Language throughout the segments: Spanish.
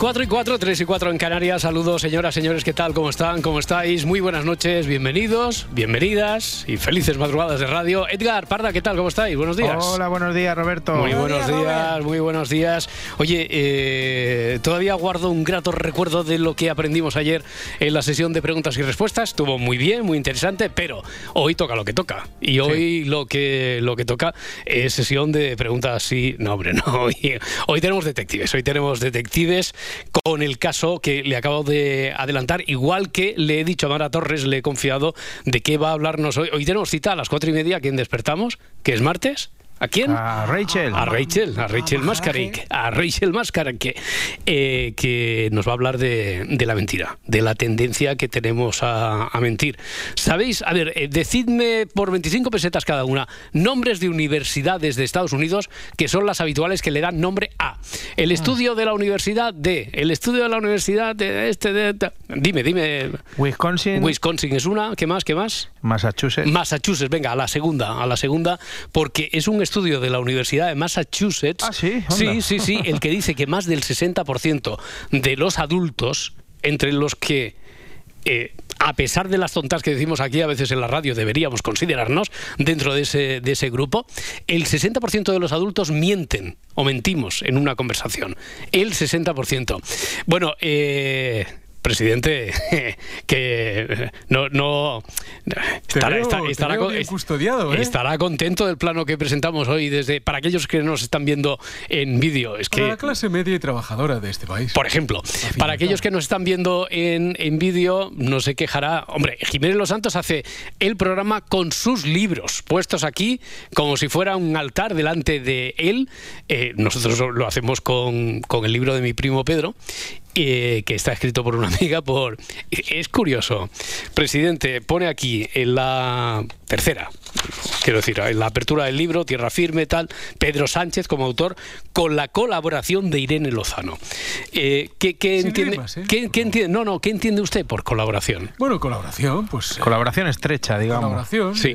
4 y 4, 3 y 4 en Canarias. Saludos, señoras, señores, ¿qué tal? ¿Cómo están? ¿Cómo estáis? Muy buenas noches, bienvenidos, bienvenidas y felices madrugadas de radio. Edgar, Parda, ¿qué tal? ¿Cómo estáis? Buenos días. Hola, buenos días, Roberto. Muy buenos días, muy buenos días. Oye, eh, todavía guardo un grato recuerdo de lo que aprendimos ayer en la sesión de preguntas y respuestas. Estuvo muy bien, muy interesante, pero hoy toca lo que toca. Y hoy lo, que, lo que toca es sesión de preguntas y... No, hombre, no. Hoy, hoy tenemos detectives, hoy tenemos detectives con el caso que le acabo de adelantar, igual que le he dicho a Mara Torres, le he confiado de qué va a hablarnos hoy. Hoy tenemos cita a las cuatro y media, ¿a quién despertamos? ¿Que es martes? ¿A quién? A Rachel. A Rachel, a Rachel Mascaric. A Rachel Mascaric, eh, que nos va a hablar de, la mentira, de la tendencia que tenemos a, mentir. ¿Sabéis? A ver, eh, decidme por 25 pesetas cada una nombres de universidades de Estados Unidos que son las habituales que le dan nombre a. El estudio de la universidad de. El estudio de la universidad de este. De, dime, dime. Wisconsin. Wisconsin es una. ¿Qué más? ¿Qué más? Massachusetts. Massachusetts, venga, a la segunda, a la segunda, porque es un estudio de la Universidad de Massachusetts. Ah, sí. Sí, sí, sí, el que dice que más del 60% de los adultos, entre los que eh, a pesar de las tontas que decimos aquí a veces en la radio, deberíamos considerarnos dentro de ese, de ese grupo, el 60% de los adultos mienten o mentimos en una conversación. El 60%. Bueno, eh, presidente que no, no estará, custodiado, ¿eh? estará contento del plano que presentamos hoy desde para aquellos que nos están viendo en vídeo. Es que la clase media y trabajadora de este país. Por ejemplo para aquellos que nos están viendo en, en vídeo no se quejará. Hombre Jiménez Los Santos hace el programa con sus libros puestos aquí como si fuera un altar delante de él. Eh, nosotros lo hacemos con, con el libro de mi primo Pedro eh, que está escrito por una amiga por es curioso. Presidente pone aquí en la tercera quiero decir en la apertura del libro tierra firme tal Pedro Sánchez como autor con la colaboración de Irene Lozano. Eh, ¿qué, entiende, ¿eh? ¿qué, entiende no no qué entiende usted por colaboración bueno colaboración pues colaboración estrecha digamos. colaboración sí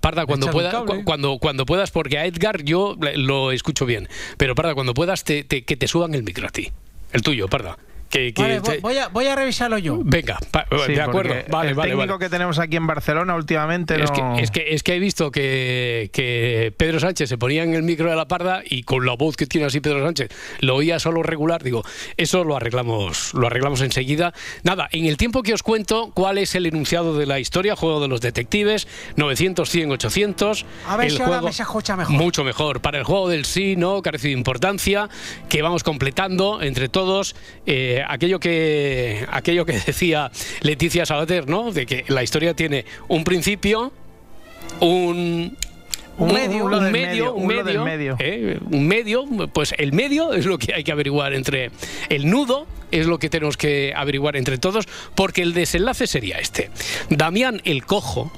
Parda cuando puedas cuando cuando puedas porque a Edgar yo lo escucho bien pero Parda cuando puedas te, que te suban el micro a ti el tuyo, perdón. voy, a, voy, a, revisarlo yo. Venga, de acuerdo. Vale, el técnico que tenemos aquí en Barcelona últimamente es, que, es, que, es que he visto que, que, Pedro Sánchez se ponía en el micro de la parda y con la voz que tiene así Pedro Sánchez lo oía solo regular. Digo, eso lo arreglamos, lo arreglamos enseguida. Nada, en el tiempo que os cuento cuál es el enunciado de la historia, juego de los detectives, 900, 100, 800. A ver si ahora me se escucha mejor. Mucho mejor. Para el juego del sí, no, carece de importancia, que vamos completando entre todos. Eh, aquello que aquello que decía Leticia Sabater, ¿no? De que la historia tiene un principio, un un medio, un, medio, un medio, ¿eh? un medio, pues el medio es lo que hay que averiguar entre el nudo es lo que tenemos que averiguar entre todos, porque el desenlace sería este. Damián el Cojo,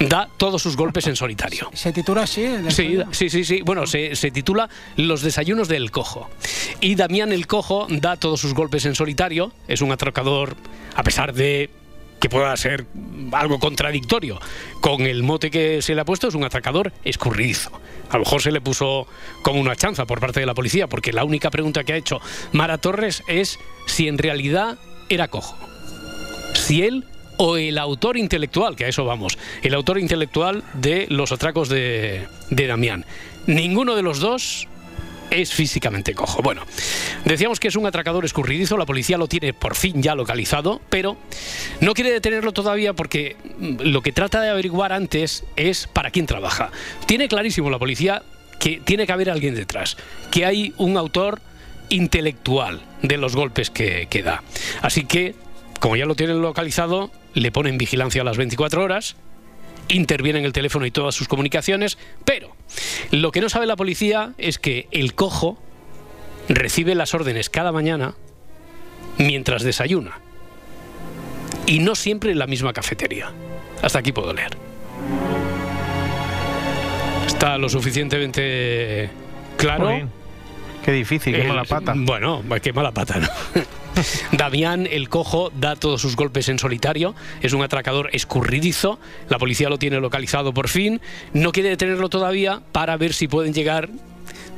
da todos sus golpes en solitario. ¿Se titula así? Sí, sí, sí, sí. Bueno, se, titula Los desayunos del cojo. Y Damián el Cojo da todos sus golpes en solitario. Es un atracador, a pesar de que pueda ser algo contradictorio con el mote que se le ha puesto, es un atracador escurridizo. A lo mejor se le puso como una chanza por parte de la policía, porque la única pregunta que ha hecho Mara Torres es si en realidad era cojo. Si él o el autor intelectual, que a eso vamos, el autor intelectual de los atracos de, de Damián. Ninguno de los dos es físicamente cojo. Bueno, decíamos que es un atracador escurridizo, la policía lo tiene por fin ya localizado, pero no quiere detenerlo todavía porque lo que trata de averiguar antes es para quién trabaja. Tiene clarísimo la policía que tiene que haber alguien detrás, que hay un autor intelectual de los golpes que, que da. Así que como ya lo tienen localizado, le ponen vigilancia a las 24 horas interviene en el teléfono y todas sus comunicaciones, pero lo que no sabe la policía es que el cojo recibe las órdenes cada mañana mientras desayuna. Y no siempre en la misma cafetería. Hasta aquí puedo leer. Está lo suficientemente claro. Qué difícil, qué mala pata. Bueno, qué mala pata, ¿no? Damián el Cojo da todos sus golpes en solitario, es un atracador escurridizo, la policía lo tiene localizado por fin, no quiere detenerlo todavía para ver si pueden llegar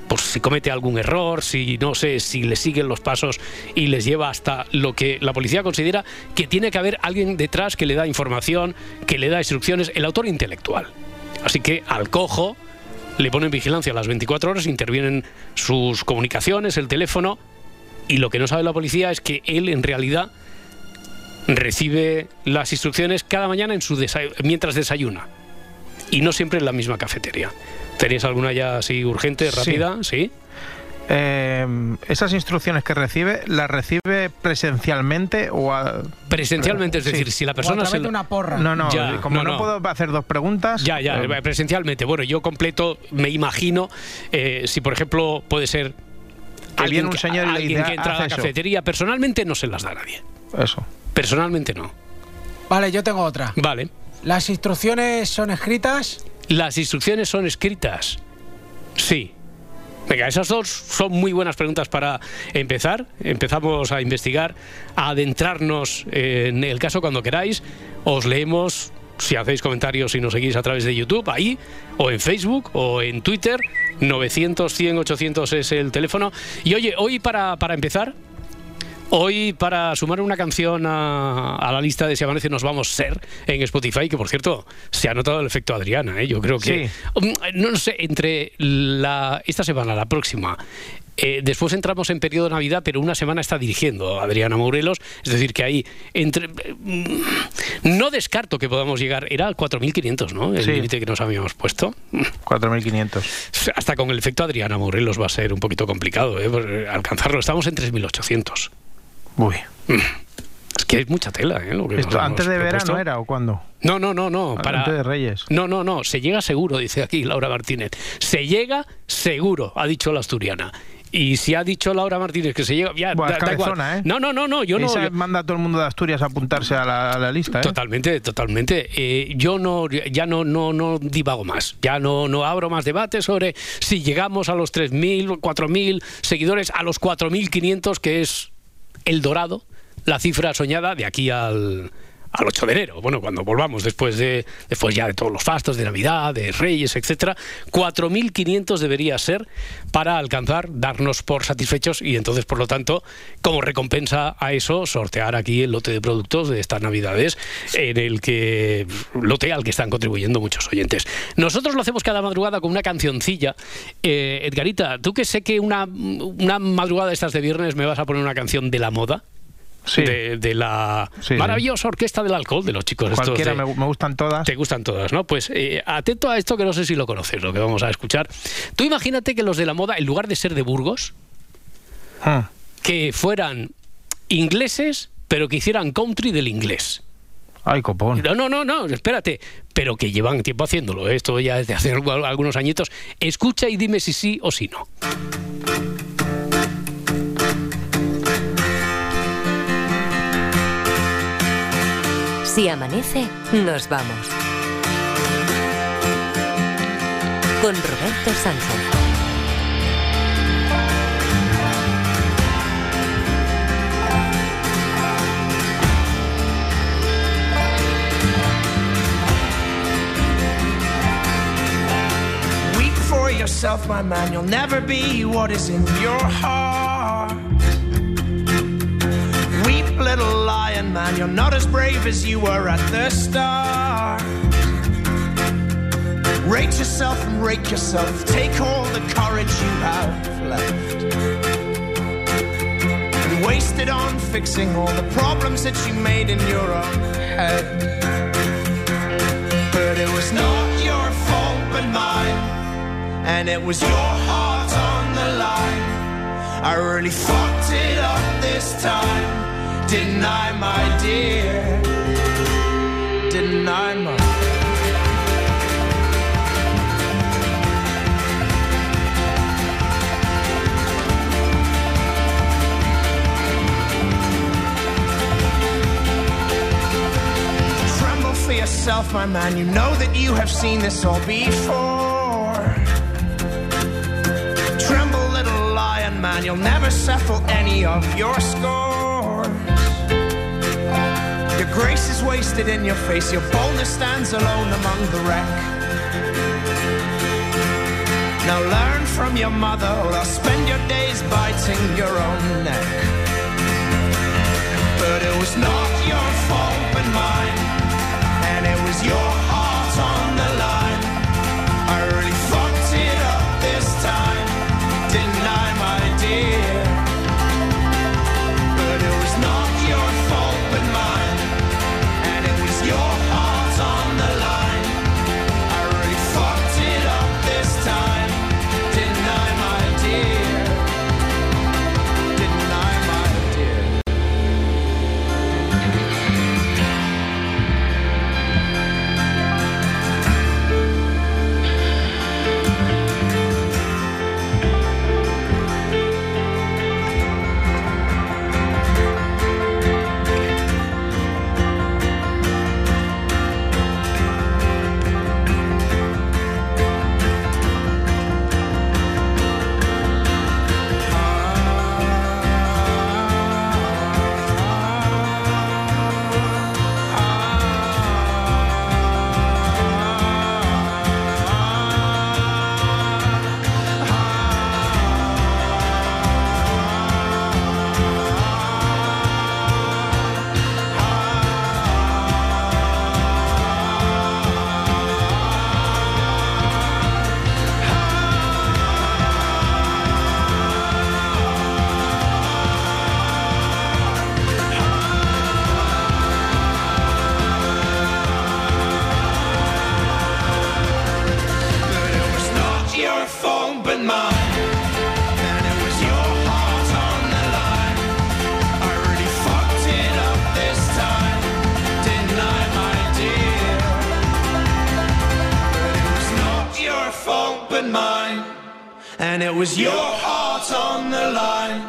pues si comete algún error, si no sé, si le siguen los pasos y les lleva hasta lo que la policía considera que tiene que haber alguien detrás que le da información, que le da instrucciones, el autor intelectual. Así que al cojo le ponen vigilancia a las 24 horas, intervienen sus comunicaciones, el teléfono, y lo que no sabe la policía es que él en realidad recibe las instrucciones cada mañana en su mientras desayuna y no siempre en la misma cafetería. ¿Tenéis alguna ya así urgente, rápida? Sí. Eh, esas instrucciones que recibe, ¿las recibe presencialmente o presencialmente? Es decir, si la persona se una porra. No, no, como no, puedo hacer dos preguntas. Ya, ya, eh, presencialmente. Bueno, yo completo, me imagino, eh, si por ejemplo puede ser alguien, un señor alguien que entra a la cafetería, personalmente no se las da a nadie. Eso. Personalmente no. Vale, yo tengo otra. Vale. ¿Las instrucciones son escritas? Las instrucciones son escritas. Sí. Venga, esas dos son muy buenas preguntas para empezar. Empezamos a investigar, a adentrarnos en el caso cuando queráis. Os leemos si hacéis comentarios y nos seguís a través de YouTube, ahí, o en Facebook, o en Twitter. 900, 100, 800 es el teléfono. Y oye, hoy para, para empezar, Hoy, para sumar una canción a, la lista de Si Amanece Nos Vamos Ser en Spotify, que por cierto, se ha notado el efecto Adriana, ¿eh? yo creo que. Um, no, sé, entre la, esta semana, la próxima. Eh, después entramos en periodo de Navidad, pero una semana está dirigiendo Adriana Morelos, es decir, que ahí entre mm, no descarto que podamos llegar, era 4.500, ¿no? El límite que nos habíamos puesto. 4.500. Hasta con el efecto Adriana Morelos va a ser un poquito complicado ¿eh? alcanzarlo. Estamos en 3.800. Uy. Es que es mucha tela, ¿eh? ¿Antes de verano era o cuándo? No, no, no, no. Para... Antes de Reyes. No, no, no. Se llega seguro, dice aquí Laura Martínez. Se llega seguro, ha dicho la asturiana. Y si ha dicho Laura Martínez que se llega, ya da, ¿eh? No, no, no, no, yo no. manda a todo el mundo de Asturias a apuntarse a la, lista. ¿eh? Totalmente, totalmente. Eh, yo no, ya no, no, no divago más. Ya no, no abro más debate sobre si llegamos a los 3.000, 4.000 seguidores, a los 4.500 que es el dorado, la cifra soñada de aquí al, al 8 de enero. Bueno, cuando volvamos después de después ya de todos los fastos de Navidad, de Reyes, etcétera, 4.500 debería ser para alcanzar, darnos por satisfechos y entonces, por lo tanto, como recompensa a eso, sortear aquí el lote de productos de estas Navidades en el que lote al que están contribuyendo muchos oyentes. Nosotros lo hacemos cada madrugada con una cancioncilla. Eh, Edgarita, tú que sé que una, una madrugada de estas de viernes me vas a poner una canción de la moda de, la maravillosa orquesta del alcohol de los chicos. Cualquiera, me, gustan todas. Te gustan todas, ¿no? Pues eh, atento a esto que no sé si lo conoces, lo que vamos a escuchar. Tú imagínate que los de la moda, en lugar de ser de Burgos, ah. que fueran ingleses, pero que hicieran country del inglés. Ay, copón. No, no, no, no, espérate. Pero que llevan tiempo haciéndolo. ¿eh? Esto ya desde hace algunos añitos. Escucha y dime si sí o si no. Si amanece, nos vamos. Con Roberto Sánchez. Weep for yourself, my man. You'll never be what is in your heart. Little lion man. You're not as brave as you were at the start. Rate yourself and rake yourself. Take all the courage you have left. And waste it on fixing all the problems that you made in your own head. But it was not your fault but mine. And it was your heart on the line. I really fucked it up this time deny my dear, deny my. Tremble for yourself, my man. You know that you have seen this all before. Tremble, little lion man. You'll never settle any of your scores. Grace is wasted in your face. Your boldness stands alone among the wreck. Now learn from your mother, or I'll spend your days biting your own neck. But it was not your fault, but mine, and it was your heart on the line. Fault, but mine. And it was your heart on the line.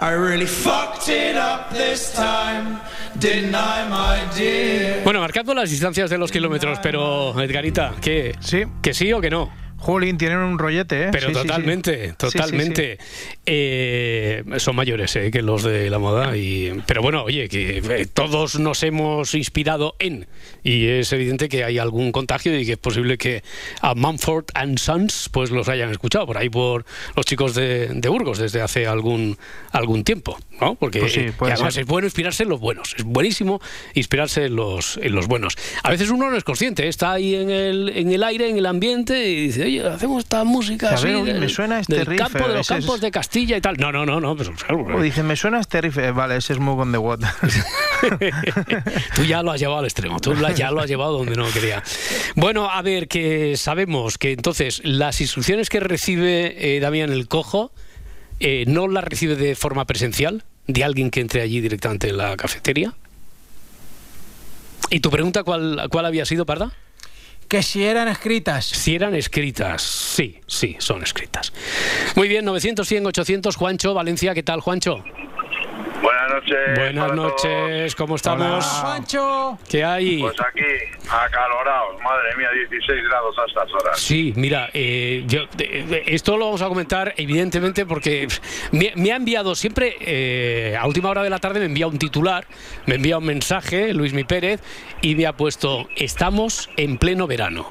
I really fucked it up this time, didn't I, my dear? Bueno, marcando las distancias de los kilómetros, pero Edgarita, ¿qué? Sí. ¿Que sí o que no? Jolín, tienen un rollete, ¿eh? Pero Sí, sí, sí. totalmente, Sí, sí, totalmente. Eh, son mayores eh, que los de la moda. Y, pero bueno, oye, que eh, todos nos hemos inspirado en. Y es evidente que hay algún contagio y que es posible que a Mumford and Sons pues los hayan escuchado por ahí por los chicos de, de Burgos desde hace algún, algún tiempo. ¿no? Porque Pues sí, eh, además ser. es bueno inspirarse en los buenos. Es buenísimo inspirarse en los, en los buenos. A veces uno no es consciente, ¿eh? está ahí en el, en el aire, en el ambiente y dice, oye, hacemos esta música A así ver, uy, del- me suena este del riff, campo, de los es- campos de Castilla y tal. No, no, no, no. Pero, claro, dice, me suena este riff. Eh, Vale, ese es Move on the Water. tú ya lo has llevado al extremo, tú la- ya lo has llevado donde no quería. Bueno, a ver, que sabemos que entonces las instrucciones que recibe eh, Damián el Cojo eh, no las recibe de forma presencial, de alguien que entre allí directamente en la cafetería. ¿Y tu pregunta cuál, cuál había sido, Parda? Que si eran escritas. Si eran escritas, sí, sí, son escritas. Muy bien, 900, 100, 800, Juancho, Valencia, ¿qué tal, Juancho? Buenas noches. Buenas todos. noches, ¿cómo estamos? Juancho. ¿Qué hay? Pues aquí, acalorados, madre mía, 16 grados a estas horas. Sí, mira, eh, yo, esto lo vamos a comentar evidentemente porque me, me ha enviado siempre, eh, a última hora de la tarde me envía un titular, me envía un mensaje, Luis Mi Pérez, y me ha puesto, estamos en pleno verano.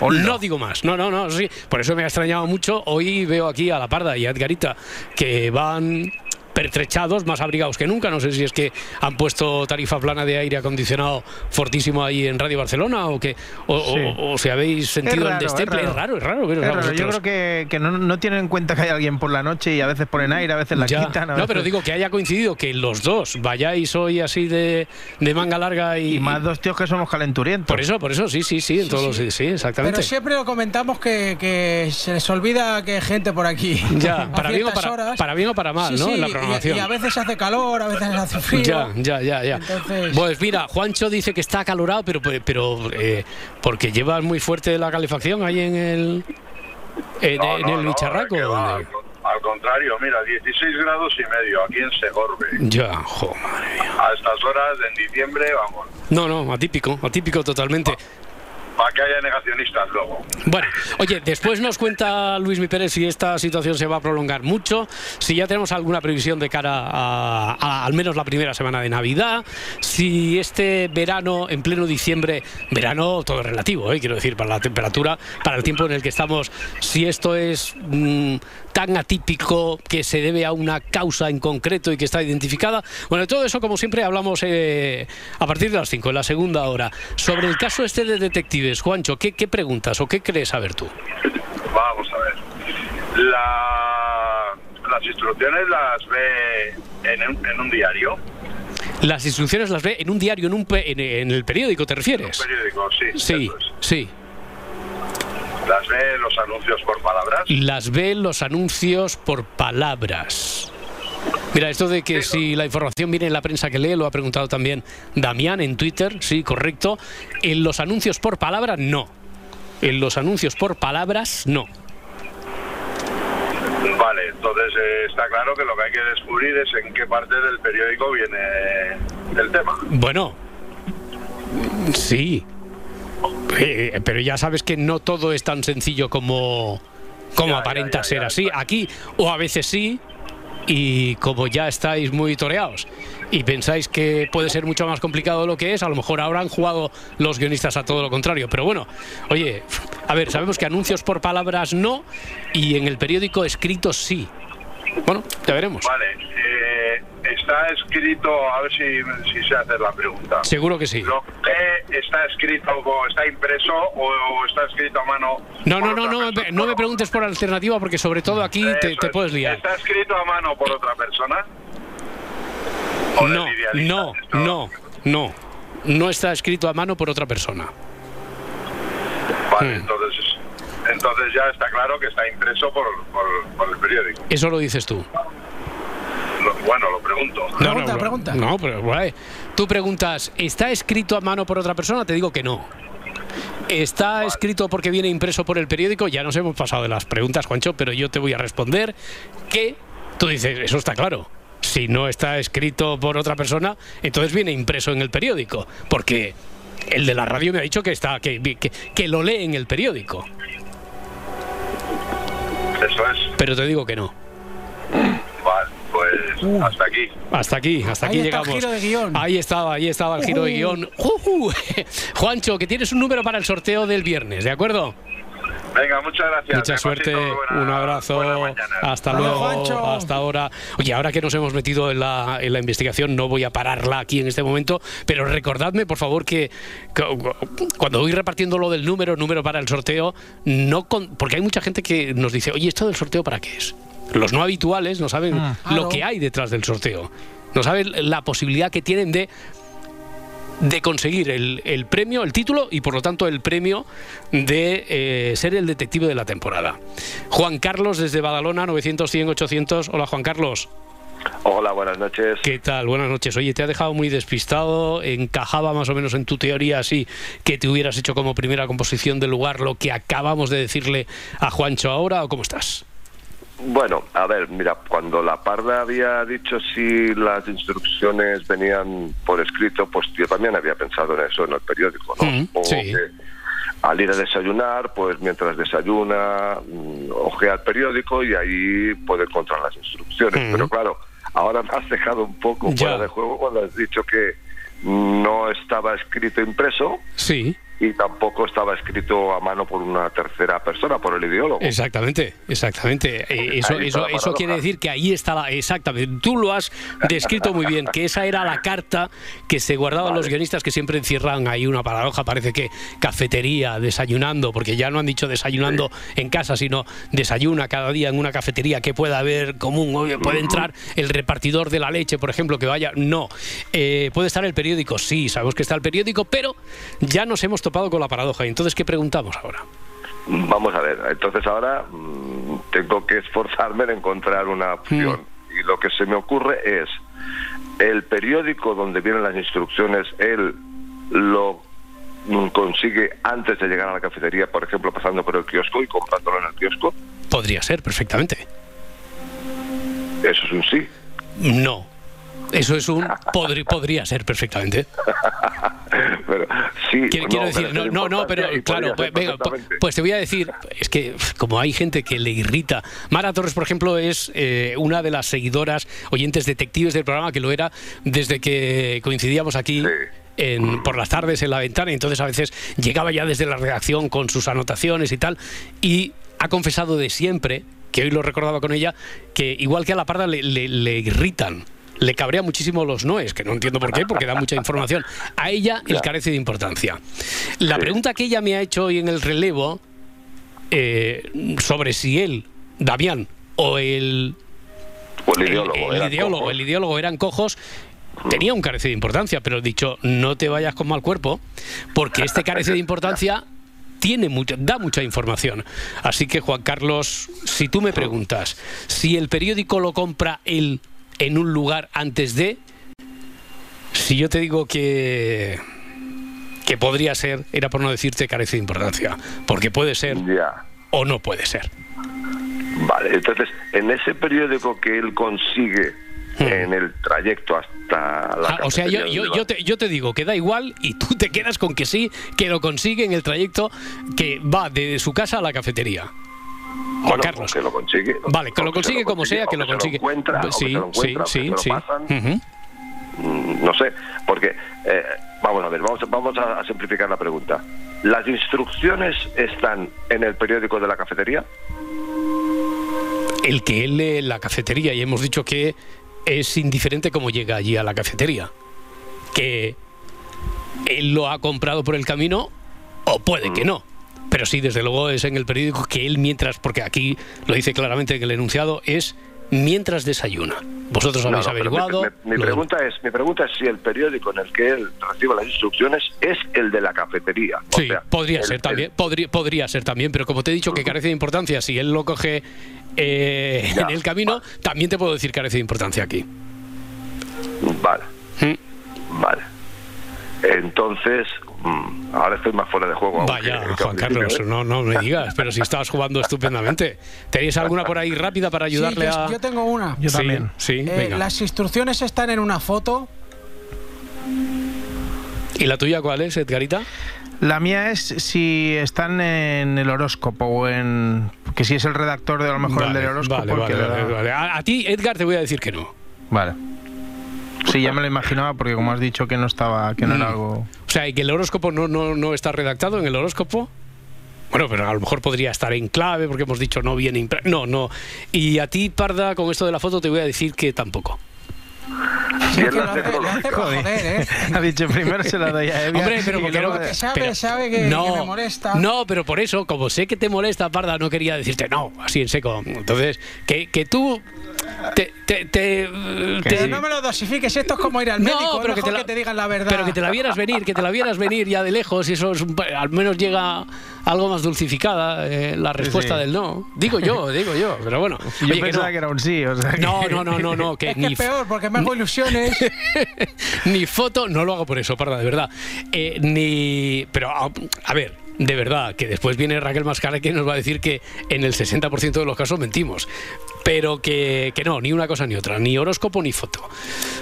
No digo más, no, no, no, sí. Por eso me ha extrañado mucho. Hoy veo aquí a La Parda y a Edgarita que van pertrechados, más abrigados que nunca. No sé si es que han puesto tarifa plana de aire acondicionado fortísimo ahí en Radio Barcelona o que o, o- Sí. o si habéis sentido raro, el destemple. es Es raro. raro, es raro. pero Es raro, Yo creo que, que no, no tienen en cuenta que hay alguien por la noche y a veces ponen aire, a veces la Ya. quitan. a No, veces- pero digo que haya coincidido que los dos vayáis hoy así de, de manga larga y, Y más dos tíos que somos calenturientos. Por eso, por eso, sí, sí, sí, en todos los sí, exactamente. Pero siempre lo comentamos que, que se les olvida que hay gente por aquí. Ya, para bien, o para, horas. para bien o para mal, Sí, ¿no? sí, en la y- programación. Y, a veces hace calor, a veces hace frío. Ya, ya, ya, ya. Entonces- Pues mira, Juancho dice que está acalorado, pero, pero eh, porque llevas muy fuerte la calefacción ahí en el en, No, en no, el no, bicharraco. va, ¿dónde? al Al contrario, mira, 16 grados y medio aquí en Segorbe. Ya, jo, madre mía. A estas horas, en diciembre, vamos. No, no, atípico, atípico totalmente para que haya negacionistas luego. Bueno, oye, después nos cuenta Luis Mi Pérez si esta situación se va a prolongar mucho, si ya tenemos alguna previsión de cara a, al menos la primera semana de Navidad, si este verano, en pleno diciembre, verano todo relativo, ¿eh? quiero decir, para la temperatura, para el tiempo en el que estamos, si esto es mm, tan atípico que se debe a una causa en concreto y que está identificada. Bueno, de todo eso, como siempre, hablamos eh, a partir de las 5, en la segunda hora. Sobre el caso este de detectives, Juancho, ¿qué, preguntas o qué crees saber tú? Vamos a ver. las instrucciones las ve en un, diario. Las instrucciones las ve en un diario, en, un en, el periódico, ¿te refieres? En un periódico, sí. Sí, sí. ¿Las ve los anuncios por palabras? Las ve los anuncios por palabras. Mira, esto de que si la información viene en la prensa que lee, lo ha preguntado también Damián en Twitter, sí, correcto. En los anuncios por palabras, no. En los anuncios por palabras, no. Vale, entonces eh, está claro que lo que hay que descubrir es en qué parte del periódico viene el tema. Bueno, sí, eh, pero ya sabes que no todo es tan sencillo como, como aparenta ser así. Aquí, o a veces sí, y como ya estáis muy toreados y pensáis que puede ser mucho más complicado de lo que es, a lo mejor ahora han jugado los guionistas a todo lo contrario. Pero bueno, oye, a ver, sabemos que anuncios por palabras no y en el periódico escritos sí. Bueno, ya veremos. Vale, eh, está escrito, a ver si, si sé hacer la pregunta. Seguro que sí. ¿Lo que está escrito, está impreso o, está escrito a mano? No, no, no, no, no me preguntes por alternativa porque sobre todo aquí te, puedes liar. ¿Está escrito a mano por otra persona? No, no, no, no. No está escrito a mano por otra persona. Vale, hmm. entonces entonces ya está claro que está impreso por, por, el periódico. Eso lo dices tú. bueno, lo pregunto. No, pregunta, no, pregunta. No, pero tú preguntas, ¿está escrito a mano por otra persona? Te digo que no. ¿Está escrito porque viene impreso por el periódico? Ya nos hemos pasado de las preguntas, Juancho, pero yo te voy a responder que tú dices, eso está claro. Si no está escrito por otra persona, entonces viene impreso en el periódico. Porque el de la radio me ha dicho que, está, que, que, que lo lee en el periódico. Eso es. Pero te digo que no. Vale, pues uh. hasta aquí. Hasta aquí, hasta aquí llegamos. Ahí estaba, ahí estaba el giro de guion. Juancho, que tienes un número para el sorteo del viernes, ¿de acuerdo? Venga, muchas gracias. Mucha suerte, un abrazo. Hasta luego, hasta ahora. Oye, ahora que nos hemos metido en la, en la investigación, no voy a pararla aquí en este momento, pero recordadme, por favor, que, cuando voy repartiendo lo del número, número para el sorteo, no porque hay mucha gente que nos dice, oye, ¿esto del sorteo para qué es? Los no habituales no saben mm. lo que hay detrás del sorteo. No saben la posibilidad que tienen de de conseguir el, premio, el título y por lo tanto el premio de eh, ser el detective de la temporada. Juan Carlos desde Badalona, 900, 100, 800. Hola Juan Carlos. Hola, buenas noches. ¿Qué tal? Buenas noches. Oye, te ha dejado muy despistado. ¿Encajaba más o menos en tu teoría así que te hubieras hecho como primera composición del lugar lo que acabamos de decirle a Juancho ahora o cómo estás? Bueno, a ver, mira, cuando la parda había dicho si las instrucciones venían por escrito, pues yo también había pensado en eso en el periódico, ¿no? Mm, sí. al ir a desayunar, pues mientras desayuna, mm, ojea el periódico y ahí puede encontrar las instrucciones. Mm. Pero claro, ahora me has dejado un poco fuera de juego cuando has dicho que no estaba escrito impreso. Sí y tampoco estaba escrito a mano por una tercera persona, por el ideólogo. Exactamente, exactamente. Eh, eso, eso, eso quiere decir que ahí está la... Exactamente, tú lo has descrito muy bien, que esa era la carta que se guardaban los guionistas que siempre encierran ahí una paradoja, parece que cafetería, desayunando, porque ya no han dicho desayunando en casa, sino desayuna cada día en una cafetería que pueda haber común, puede entrar el repartidor de la leche, por ejemplo, que vaya... No, eh, puede estar el periódico, sí, sabemos que está el periódico, pero ya nos hemos topado con la paradoja. ¿Y entonces qué preguntamos ahora? Vamos a ver, entonces ahora mm, tengo que esforzarme en encontrar una opción. Mm. Y lo que se me ocurre es, el periódico donde vienen las instrucciones, él lo mm, consigue antes de llegar a la cafetería, por ejemplo, pasando por el kiosco y comprándolo en el kiosco. Podría ser, perfectamente. Eso es un sí. No. Eso es un podría ser perfectamente. pero, sí, quiero, decir, no, no, no, pero claro, pues, pues, te voy a decir, es que como hay gente que le irrita. Mara Torres, por ejemplo, es eh, una de las seguidoras, oyentes detectives del programa, que lo era desde que coincidíamos aquí. En, por las tardes en la ventana, y entonces a veces llegaba ya desde la redacción con sus anotaciones y tal, y ha confesado de siempre, que hoy lo recordaba con ella, que igual que a la parda le, le irritan le cabrea muchísimo los noes, que no entiendo por qué, porque da mucha información. A ella el carece de importancia. La pregunta que ella me ha hecho hoy en el relevo eh, sobre si él, Damián, o el, el ideólogo, el, ideólogo, el ideólogo eran cojos, tenía un carece de importancia, pero he dicho, no te vayas con mal cuerpo, porque este carece de importancia tiene mucha, da mucha información. Así que, Juan Carlos, si tú me preguntas si el periódico lo compra él en un lugar antes de, si yo te digo que que podría ser, era por no decirte carece de importancia, porque puede ser o no puede ser. Vale, entonces, en ese periódico que él consigue hmm. en el trayecto hasta la... Ah, o sea, yo, yo, yo, te, yo te digo que da igual y tú te quedas con que sí, que lo consigue en el trayecto que va de su casa a la cafetería. Juan Carlos. Que lo consigue. Vale, que lo consigue como sea, que lo consigue. sí, sí, sí, sí. Mm, no sé, porque eh, vamos a ver, vamos, vamos a, simplificar la pregunta. ¿Las instrucciones están en el periódico de la cafetería? El que él lee la cafetería y hemos dicho que es indiferente cómo llega allí a la cafetería. Que él lo ha comprado por el camino o puede que mm. no pero sí, desde luego es en el periódico que él mientras, porque aquí lo dice claramente que el enunciado es mientras desayuna. Vosotros habéis averiguado. Mi, pregunta es, mi pregunta es si el periódico en el que él recibe las instrucciones es el de la cafetería. Sí, podría ser también, podría, podría ser también, pero como te he dicho que carece de importancia, si él lo coge eh, en el camino, también te puedo decir que carece de importancia aquí. Vale. ¿Mm? Vale. Entonces, ahora estoy más fuera de juego. Vaya, Juan Carlos, no, no me digas, pero si estabas jugando estupendamente. ¿Tenéis alguna por ahí rápida para ayudarle sí, a.? Yo tengo una. Yo también. Sí, eh, Las instrucciones están en una foto. ¿Y la tuya cuál es, Edgarita? La mía es si están en el horóscopo o en. que si es el redactor de a lo mejor el del horóscopo. Vale, vale, a, a, ti, Edgar, te voy a decir que no. Vale. Sí, ya me lo imaginaba porque como has dicho que no estaba, que no era mm. algo. O sea, y que el horóscopo no, no, no está redactado en el horóscopo. Bueno, pero a lo mejor podría estar en clave porque hemos dicho no viene No, no. Y a ti, Parda, con esto de la foto te voy a decir que tampoco. ¿Eh? Ha dicho primero se la doy a Edgar. Hombre, pero porque sabe, sabe que, me molesta. No, pero por eso, como sé que te molesta, Parda, no quería decirte no, así en seco. Entonces, que, que tú te, te, te, no me lo dosifiques, esto es como ir al médico, pero que te, que te digan la verdad. Pero que te la vieras venir, que te la vieras venir ya de lejos y eso al menos llega algo más dulcificada eh, la respuesta del no. Digo yo, digo yo, pero bueno. Yo pensaba que, era un sí, o sea No, no, no, no, no, que es, es peor porque me hago ilusiones. ni foto, no lo hago por eso, parda, de verdad. Eh, ni pero a ver, de verdad, que después viene Raquel Mascara que nos va a decir que en el 60% de los casos mentimos. Pero que, que, no, ni una cosa ni otra, ni horóscopo ni foto.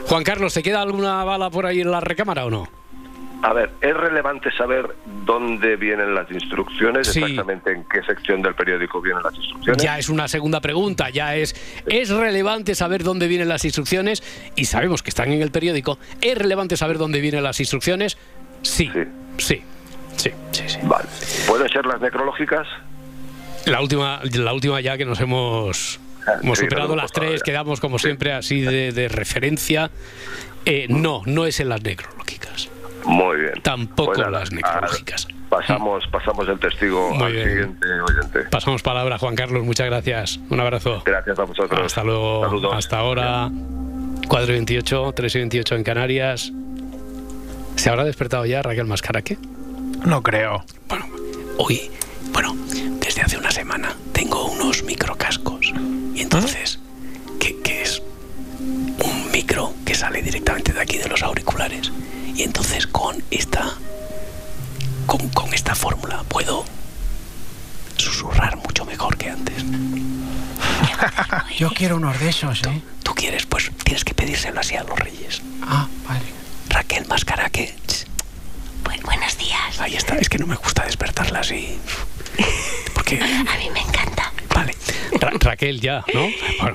Juan Carlos, ¿te queda alguna bala por ahí en la recámara o no? A ver, ¿es relevante saber dónde vienen las instrucciones? Exactamente en qué sección del periódico vienen las instrucciones. Ya es una segunda pregunta, ya es, ¿es relevante saber dónde vienen las instrucciones? Y sabemos que están en el periódico. ¿Es relevante saber dónde vienen las instrucciones? Sí, sí. Sí, sí, sí. Vale. ¿Pueden ser las necrológicas? La última, la última ya que nos hemos, ah, hemos superado las tres, quedamos como siempre así de, referencia. Eh, no, no es en las necrológicas. Muy bien. Tampoco pues las necrológicas. Pasamos, pasamos el testigo al siguiente oyente. Pasamos palabra, Juan Carlos. Muchas gracias. Un abrazo. Gracias a vosotros. Hasta luego. Hasta ahora. 4 y 28, 3 y 28 en Canarias. ¿Se habrá despertado ya Raquel Mascaraque? No creo. Bueno, hoy, bueno, desde hace una semana tengo unos microcascos. Y entonces, ¿qué, es? Un micro que sale directamente de aquí de los auriculares. Y entonces con esta. Con, con esta fórmula puedo susurrar mucho mejor que antes. Yo quiero unos de esos, ¿eh? ¿Tú quieres? Pues tienes que pedírselo así a los reyes. Ah, vale. Raquel Mascaraque. buenos días. Ahí está. Es que no me gusta despertarla así. Porque... A mí me encanta. Vale. Raquel, ya, ¿no?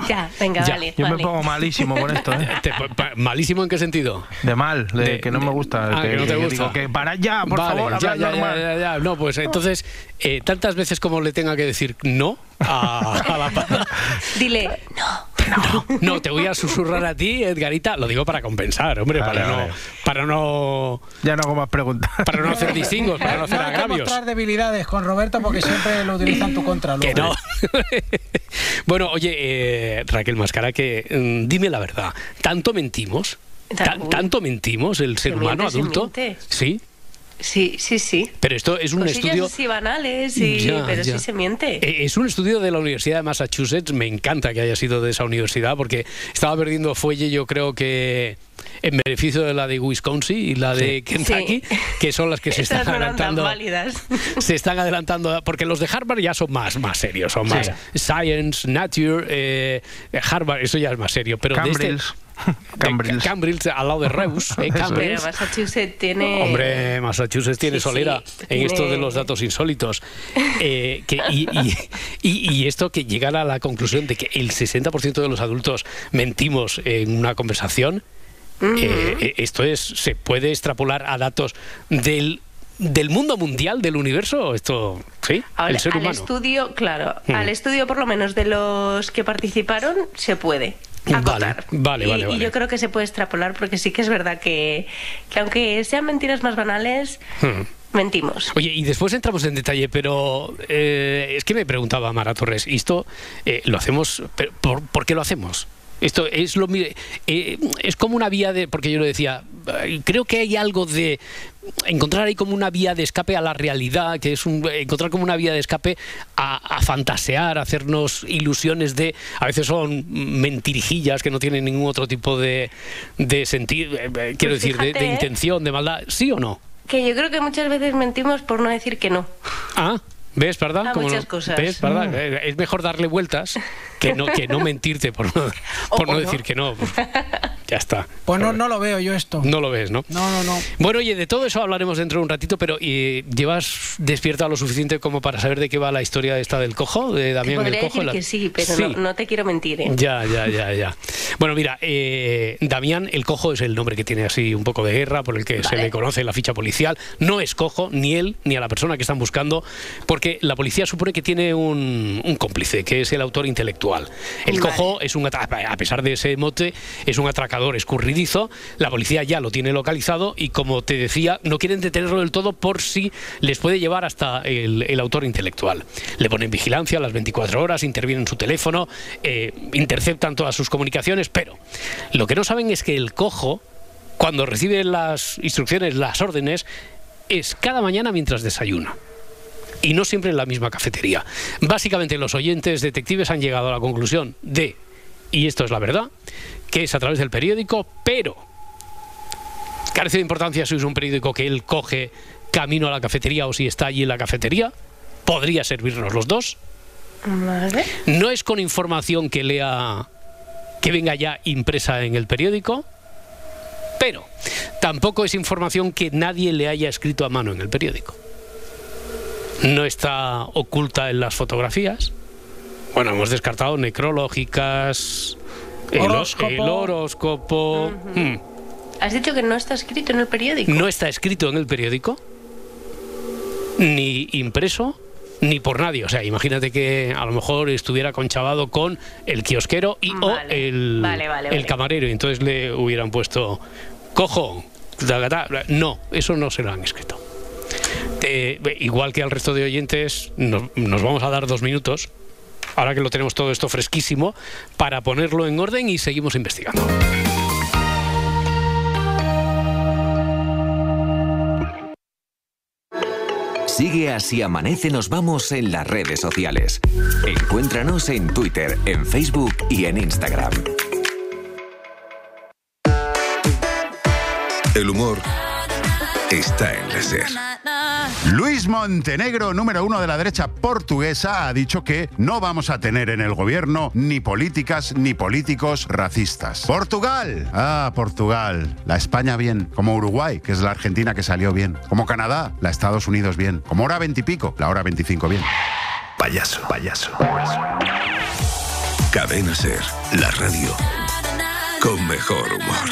ya, venga, vale. Yo me pongo malísimo con esto, ¿eh? ¿Malísimo en qué sentido? De mal, de, que no me gusta. Ah, que, no te gusta. que para ya, por favor, ya, ya, ya, ya, No, pues entonces, eh, tantas veces como le tenga que decir no a, a la Dile, no. No, no, te voy a susurrar a ti, Edgarita. Lo digo para compensar, hombre, para, No, para no. Ya no hago más preguntas. Para no hacer distingos, para no hacer agravios. No mostrar debilidades con Roberto porque siempre lo utilizan tu contra. Que no. bueno, oye, eh, Raquel Mascara, que mm, dime la verdad. ¿Tanto mentimos? ¿Tanto mentimos el ser humano adulto? Sí. Sí, sí, sí. Pero esto es un estudio... así banales, pero sí se miente. Eh, es un estudio de la Universidad de Massachusetts. Me encanta que haya sido de esa universidad porque estaba perdiendo fuelle yo creo que en beneficio de la de Wisconsin y la de Kentucky, que son las que se están adelantando. Se están adelantando, porque los de Harvard ya son más, más serios, son más Science, Nature, eh, Harvard, eso ya es más serio. Pero de este, Cambridge. Cambridge, al lado de Reus. ¿eh? Pero Massachusetts tiene. Hombre, Massachusetts tiene solera en esto de los datos insólitos. Eh, que, y, y, esto que llegar a la conclusión de que el 60% de los adultos mentimos en una conversación. Eh, eh, esto es se puede extrapolar a datos del del mundo mundial, del universo, esto, sí, el ser humano. Al estudio, claro, mm. al estudio por lo menos de los que participaron se puede. Vale, vale, y, vale, y, yo creo que se puede extrapolar porque sí que es verdad que, que aunque sean mentiras más banales, hmm. mentimos. Oye, y después entramos en detalle, pero eh, es que me preguntaba Mara Torres, ¿y esto eh, lo hacemos? ¿por, ¿Por qué lo hacemos? Esto es lo eh, es como una vía de porque yo lo decía creo que hay algo de encontrar ahí como una vía de escape a la realidad que es un, encontrar como una vía de escape a, fantasear a hacernos ilusiones de a veces son mentirijillas que no tienen ningún otro tipo de, de sentido eh, eh, quiero pues decir de, de intención de maldad sí o no que yo creo que muchas veces mentimos por no decir que no ah ¿Ves, verdad? muchas cosas. ¿Ves, verdad? Mm. Es mejor darle vueltas que no, que no mentirte por no, por no decir que no. Ya está. Pues no, no lo veo yo esto. No lo ves, ¿no? No, no, no. Bueno, oye, de todo eso hablaremos dentro de un ratito, pero ¿y ¿llevas despierta lo suficiente como para saber de qué va la historia esta del cojo, de Damián el Cojo? Decir que sí, pero No, te quiero mentir. ¿eh? Ya, ya, ya, ya. Bueno, mira, eh, Damián el Cojo es el nombre que tiene así un poco de guerra, por el que se le conoce la ficha policial. No es cojo, ni él, ni a la persona que están buscando, porque la policía supone que tiene un, un cómplice, que es el autor intelectual. El cojo es un, a pesar de ese mote, es un atracador escurridizo. La policía ya lo tiene localizado y, como te decía, no quieren detenerlo del todo por si les puede llevar hasta el, autor intelectual. Le ponen vigilancia a las 24 horas, intervienen su teléfono, eh, interceptan todas sus comunicaciones, pero lo que no saben es que el cojo, cuando recibe las instrucciones, las órdenes, es cada mañana mientras desayuna y no siempre en la misma cafetería. Básicamente los oyentes detectives han llegado a la conclusión de, y esto es la verdad, que es a través del periódico, pero carece de importancia si es un periódico que él coge camino a la cafetería o si está allí en la cafetería. Podría servirnos los dos. No es con información que lea que venga ya impresa en el periódico, pero tampoco es información que nadie le haya escrito a mano en el periódico no está oculta en las fotografías. Bueno, hemos descartado necrológicas, el horóscopo. Hmm. ¿Has dicho que no está escrito en el periódico? No está escrito en el periódico, ni impreso, ni por nadie. O sea, imagínate que a lo mejor estuviera conchavado con el kiosquero y o el, el camarero y entonces le hubieran puesto cojo. No, eso no se lo han escrito igual que al resto de oyentes, nos, vamos a dar dos minutos, ahora que lo tenemos todo esto fresquísimo, para ponerlo en orden y seguimos investigando. Sigue así amanece, nos vamos en las redes sociales. Encuéntranos en Twitter, en Facebook y en Instagram. El humor está en la SER. Luis Montenegro, número uno de la derecha portuguesa, ha dicho que no vamos a tener en el gobierno ni políticas ni políticos racistas. Portugal. Ah, Portugal. La España bien. Como Uruguay, que es la Argentina que salió bien. Como Canadá, la Estados Unidos bien. Como hora veintipico, la hora veinticinco bien. Payaso, payaso. Cadena Ser, la radio con mejor humor.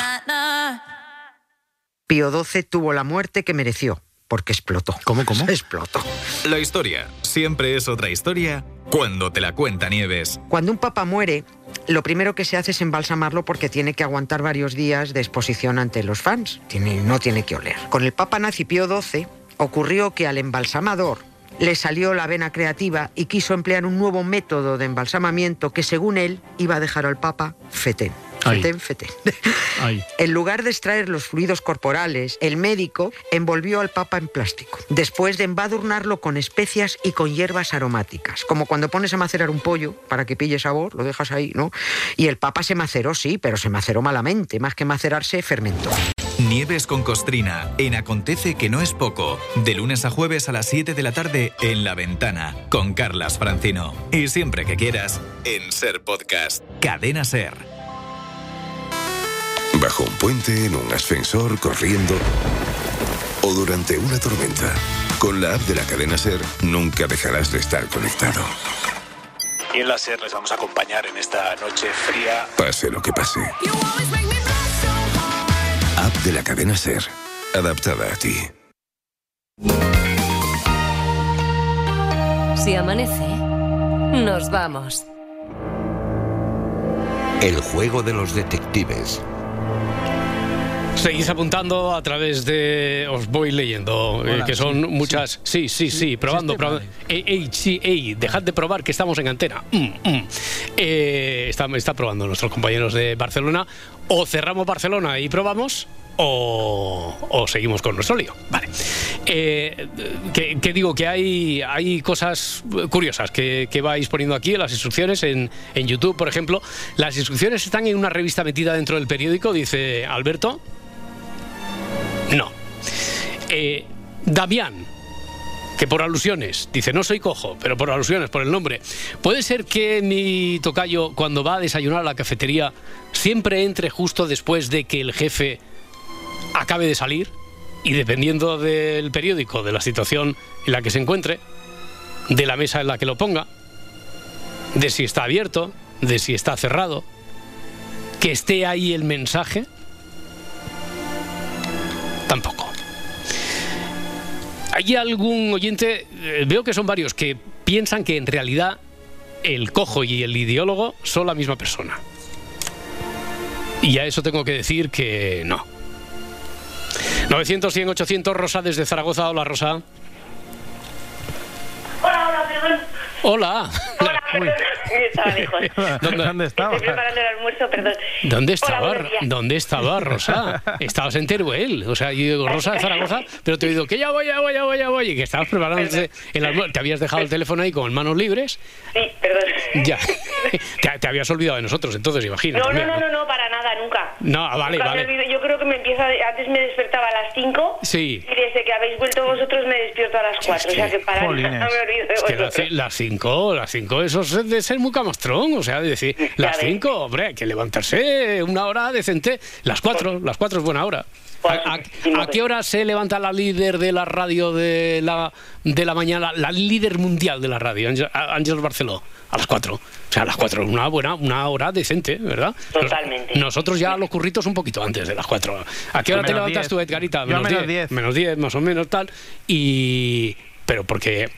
Pío XII tuvo la muerte que mereció, porque explotó. ¿Cómo, cómo? Explotó. La historia siempre es otra historia cuando te la cuenta Nieves. Cuando un papa muere, lo primero que se hace es embalsamarlo porque tiene que aguantar varios días de exposición ante los fans. Tiene, no tiene que oler. Con el papa nazi Pío XII ocurrió que al embalsamador le salió la vena creativa y quiso emplear un nuevo método de embalsamamiento que según él iba a dejar al papa fetén. Fetén, fetén. En lugar de extraer los fluidos corporales, el médico envolvió al papa en plástico, después de embadurnarlo con especias y con hierbas aromáticas, como cuando pones a macerar un pollo para que pille sabor, lo dejas ahí, ¿no? Y el papa se maceró, sí, pero se maceró malamente, más que macerarse, fermentó. Nieves con Costrina, en Acontece que no es poco, de lunes a jueves a las 7 de la tarde en La Ventana, con Carlas Francino. Y siempre que quieras, en Ser Podcast, Cadena Ser. Bajo un puente, en un ascensor, corriendo o durante una tormenta. Con la app de la cadena Ser, nunca dejarás de estar conectado. Y en la Ser les vamos a acompañar en esta noche fría. Pase lo que pase. De la cadena Ser, adaptada a ti. Si amanece, nos vamos. El juego de los detectives. Seguís apuntando a través de. Os voy leyendo, eh, Hola, que son sí, muchas. Sí, sí, sí, probando, estoy probando. Ey, ey, sí, ey, dejad de probar que estamos en antena. Mm, mm. Eh, está, está probando nuestros compañeros de Barcelona. O cerramos Barcelona y probamos. O, o seguimos con nuestro lío. Vale. Eh, que, digo que hay, hay cosas curiosas que, que vais poniendo aquí en las instrucciones en, en YouTube, por ejemplo. Las instrucciones están en una revista metida dentro del periódico, dice Alberto. No. Eh, Damián, que por alusiones, dice, no soy cojo, pero por alusiones, por el nombre. ¿Puede ser que mi tocayo, cuando va a desayunar a la cafetería, siempre entre justo después de que el jefe acabe de salir? Y dependiendo del periódico, de la situación en la que se encuentre, de la mesa en la que lo ponga, de si está abierto, de si está cerrado, que esté ahí el mensaje, tampoco. ¿Hay algún oyente, eh, veo que son varios, que piensan que en realidad el cojo y el ideólogo son la misma persona? Y a eso tengo que decir que no. 900, 100, 800, Rosa desde Zaragoza. Hola, Rosa. Hola, hola, perdón. Hola. Hola, perdón. ¿Dónde, ¿Dónde estaba? Estoy preparando el almuerzo, perdón. ¿Dónde estaba, Hola, ¿Dónde estaba Rosa? Estabas en Teruel. O sea, yo digo Rosa de Zaragoza, pero te he oído que ya voy, ya voy, ya voy, ya voy. Y que estabas preparando el almuerzo. Te habías dejado el teléfono ahí con manos libres. Sí, perdón. Ya. Te, te habías olvidado de nosotros, entonces, imagino. No, no, no, no, no, para nada, nunca. No, ah, vale, nunca vale. Yo creo que me empieza. Antes me despertaba a las 5. Sí. Y desde que habéis vuelto vosotros me despierto a las 4. Es que, o sea que para me olvido de. Es que las 5 cinco, las cinco, eso es de ser muy camastrón, o sea, de decir, las cinco, hombre, hay que levantarse una hora decente, las cuatro, las cuatro es buena hora. ¿A, a- a qué hora se levanta la líder de la radio de la, de la mañana, la líder mundial de la radio, Ángel- Barceló? A las cuatro. O sea, a las cuatro, una buena, una hora decente, ¿verdad? Totalmente. Nosotros ya los curritos un poquito antes de las cuatro. ¿A qué hora te Menos levantas diez. tú, Edgarita? Yo menos diez. Menos 10, más o menos tal. Y. Pero porque.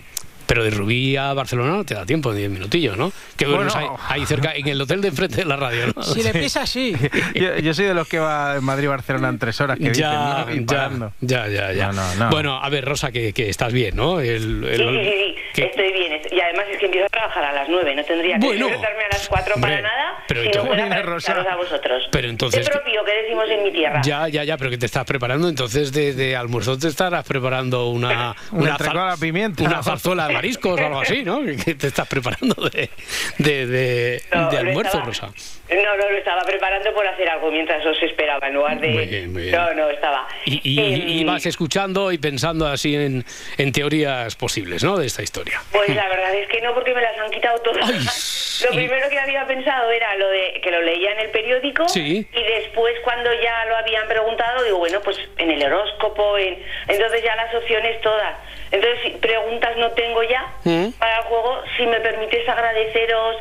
Pero de Rubí a Barcelona no te da tiempo, 10 minutillos, ¿no? Que Bueno. ahí, ahí cerca, en el hotel de enfrente de la radio, ¿no? Si le pisa, sí. yo, yo soy de los que va en Madrid-Barcelona en tres horas. Que dicen, Ya, "Mira, y ya, parando". ya, ya, ya. No, no, no. Bueno, a ver, Rosa, que, que estás bien, ¿no? El, el- Sí, sí, sí, sí. que- estoy bien. Y además es que empiezo a trabajar a las 9. No tendría que Bueno. despertarme a las 4 para Hombre, nada pero si no entonces- fuera para Rosa. a vosotros. Pero entonces- De propio, que decimos en mi tierra. Ya, ya, ya, pero que te estás preparando, entonces de, de almuerzo te estarás preparando una... Un una entrecot a la pimienta. Una zarzuela, mariscos o algo así, ¿no? Que te estás preparando de, de, de, No, de almuerzo, estaba- Rosa. No, no, lo estaba preparando por hacer algo mientras os esperaba, en lugar de... Muy bien, muy bien. No, no, estaba... Y, y- y vas escuchando y pensando así en, en teorías posibles, ¿no? De esta historia. Pues la verdad es que no, porque me las han quitado todas. lo primero que había pensado era lo de que lo leía en el periódico Sí. y después cuando ya lo habían preguntado digo, bueno, pues en el horóscopo, en... entonces ya las opciones todas. Entonces, preguntas no tengo ya Mm. para el juego. Si me permites agradeceros,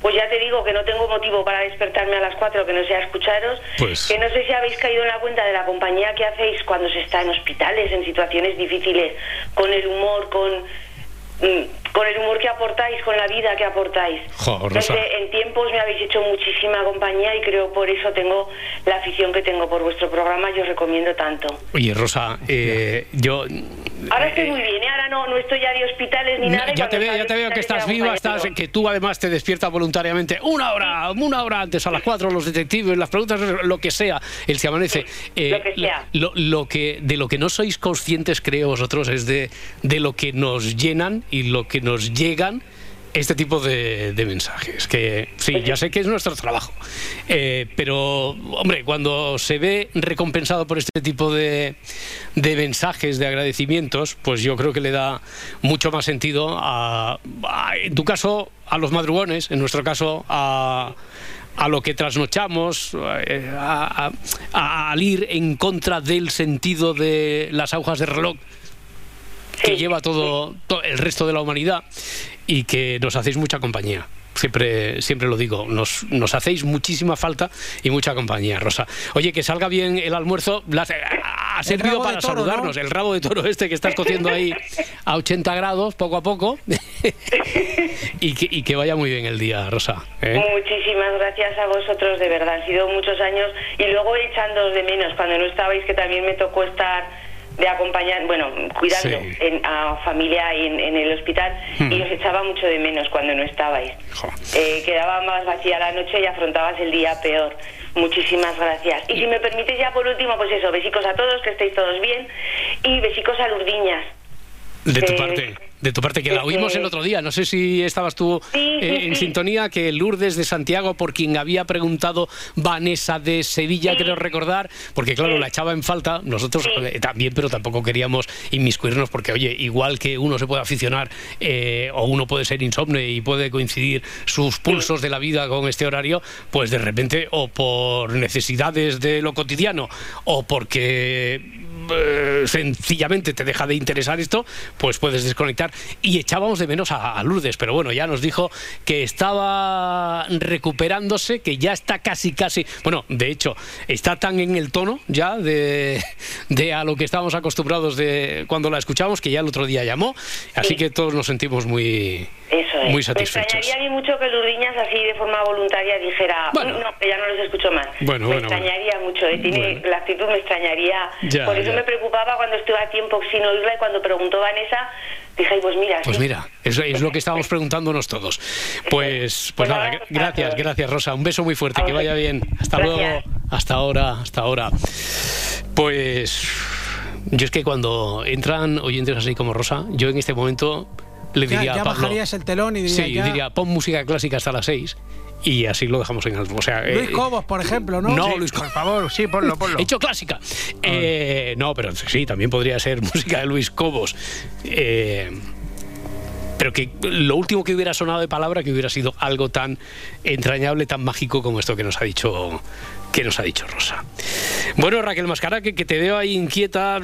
pues ya te digo que no tengo motivo para despertarme a las 4 que no sea escucharos. Pues- Que no sé si habéis caído en la cuenta de la compañía que hacéis cuando se está en hospitales, en situaciones difíciles, con el humor, con, mm, con el humor que aportáis, con la vida que aportáis. Jo, Rosa. Entonces, en tiempos me habéis hecho muchísima compañía y creo por eso tengo la afición que tengo por vuestro programa y os recomiendo tanto. Oye, Rosa, eh, yo Ahora estoy muy bien, ¿eh? ahora no, no estoy ya de hospitales ni nada. y ya te veo, ya te veo que estás viva, estás, que tú además te despiertas voluntariamente una hora, una hora antes a las cuatro, los detectives, las preguntas, lo que sea, el se amanece. Eh, lo que sea. Lo, lo que de lo que no sois conscientes, creo vosotros, es de, de lo que nos llenan y lo que nos llegan este tipo de, mensajes. Que sí, ya sé que es nuestro trabajo, eh, pero hombre, cuando se ve recompensado por este tipo de, de mensajes, de agradecimientos, pues yo creo que le da mucho más sentido a, a- en tu caso, a los madrugones, en nuestro caso, a a lo que trasnochamos, eh, a- a- a- al ir en contra del sentido de las agujas de reloj que lleva todo, to- el resto de la humanidad y que nos hacéis mucha compañía. Siempre, siempre lo digo, nos, nos hacéis muchísima falta y mucha compañía, Rosa. Oye, que salga bien el almuerzo. la- ha servido para toro, saludarnos. El rabo de toro este que estás cociendo ahí a 80 grados, poco a poco. y, que, y que vaya muy bien el día, Rosa. ¿eh? Muchísimas gracias a vosotros, de verdad. Han sido muchos años y luego echándoos de menos cuando no estabais, que también me tocó estar de acompañar, bueno, cuidando Sí. en- a familia en, en el hospital Hmm. y os echaba mucho de menos cuando no estabais. Eh, quedaba más vacía la noche y afrontabas el día peor. Muchísimas gracias. Y si me permites ya por último, pues eso, besicos a todos, que estéis todos bien y besicos a Lurdiñas. De tu Eh, parte, de tu parte, que la oímos el otro día. No sé si estabas tú Sí, eh, sí, en sí. sintonía, que Lourdes de Santiago, por quien había preguntado Vanessa de Sevilla, creo recordar, porque claro, la echaba en falta, nosotros eh, también, pero tampoco queríamos inmiscuirnos, porque oye, igual que uno se puede aficionar eh, o uno puede ser insomne y puede coincidir sus pulsos de la vida con este horario, pues de repente, o por necesidades de lo cotidiano, o porque eh, sencillamente te deja de interesar esto, pues puedes desconectar. Y echábamos de menos a, a Lourdes, pero bueno, ya nos dijo que estaba recuperándose, que ya está casi, casi, bueno, de hecho, está tan en el tono ya de, de a lo que estábamos acostumbrados de cuando la escuchamos, que ya el otro día llamó, así que todos nos sentimos muy, Eso es. muy Me satisfechos. extrañaría a mí mucho que Lurdiñas así de forma voluntaria dijera, Bueno. "Uy, no, que ya no los escucho más. Bueno, me bueno, extrañaría mucho, ¿eh? Tiene, la actitud me extrañaría. Ya, Por eso ya. me preocupaba cuando estuve a tiempo sin oírla y cuando preguntó Vanessa, dije, "Ay, pues mira, Pues sí". mira, eso es lo que estábamos preguntándonos todos. Pues, pues nada, gr- gracias, gracias Rosa. Un beso muy fuerte, que vaya bien. Hasta luego. Hasta ahora, hasta ahora. Pues yo es que cuando entran oyentes así como Rosa, yo en este momento le Ya, diría ya a Pablo. bajarías el telón y Sí, ya- diría, pon música clásica hasta las 6 y así lo dejamos en alto. O sea, Luis eh, Cobos, por ejemplo, ¿no? no, Sí. Luis, por favor, sí, ponlo, ponlo. He hecho clásica. Eh, no, pero sí, también podría ser música de Luis Cobos. Eh, pero que lo último que hubiera sonado de palabra que hubiera sido algo tan entrañable, tan mágico como esto que nos ha dicho que nos ha dicho Rosa. Bueno, Raquel Mascara, que, que te veo ahí inquieta,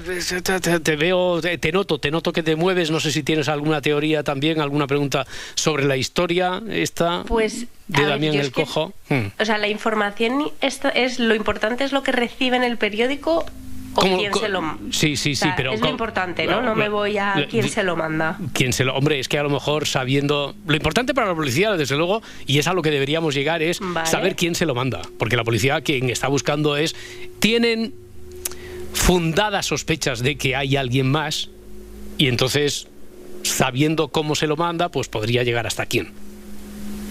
te, veo, te, te noto, te noto que te mueves, no sé si tienes alguna teoría también, alguna pregunta sobre la historia esta Pues, de ver, Damián el que- Cojo. Hmm. O sea, la información esto es lo importante es lo que recibe en el periódico o ¿Cómo- quién se lo Sí, sí, o sí, sea, pero es lo ¿cómo- importante, ¿no? No me voy a quién se lo manda. quien se lo hombre es que a lo mejor sabiendo lo importante para la policía desde luego y es a lo que deberíamos llegar es Vale. saber quién se lo manda porque la policía quien está buscando es tienen fundadas sospechas de que hay alguien más y entonces sabiendo cómo se lo manda pues podría llegar hasta quién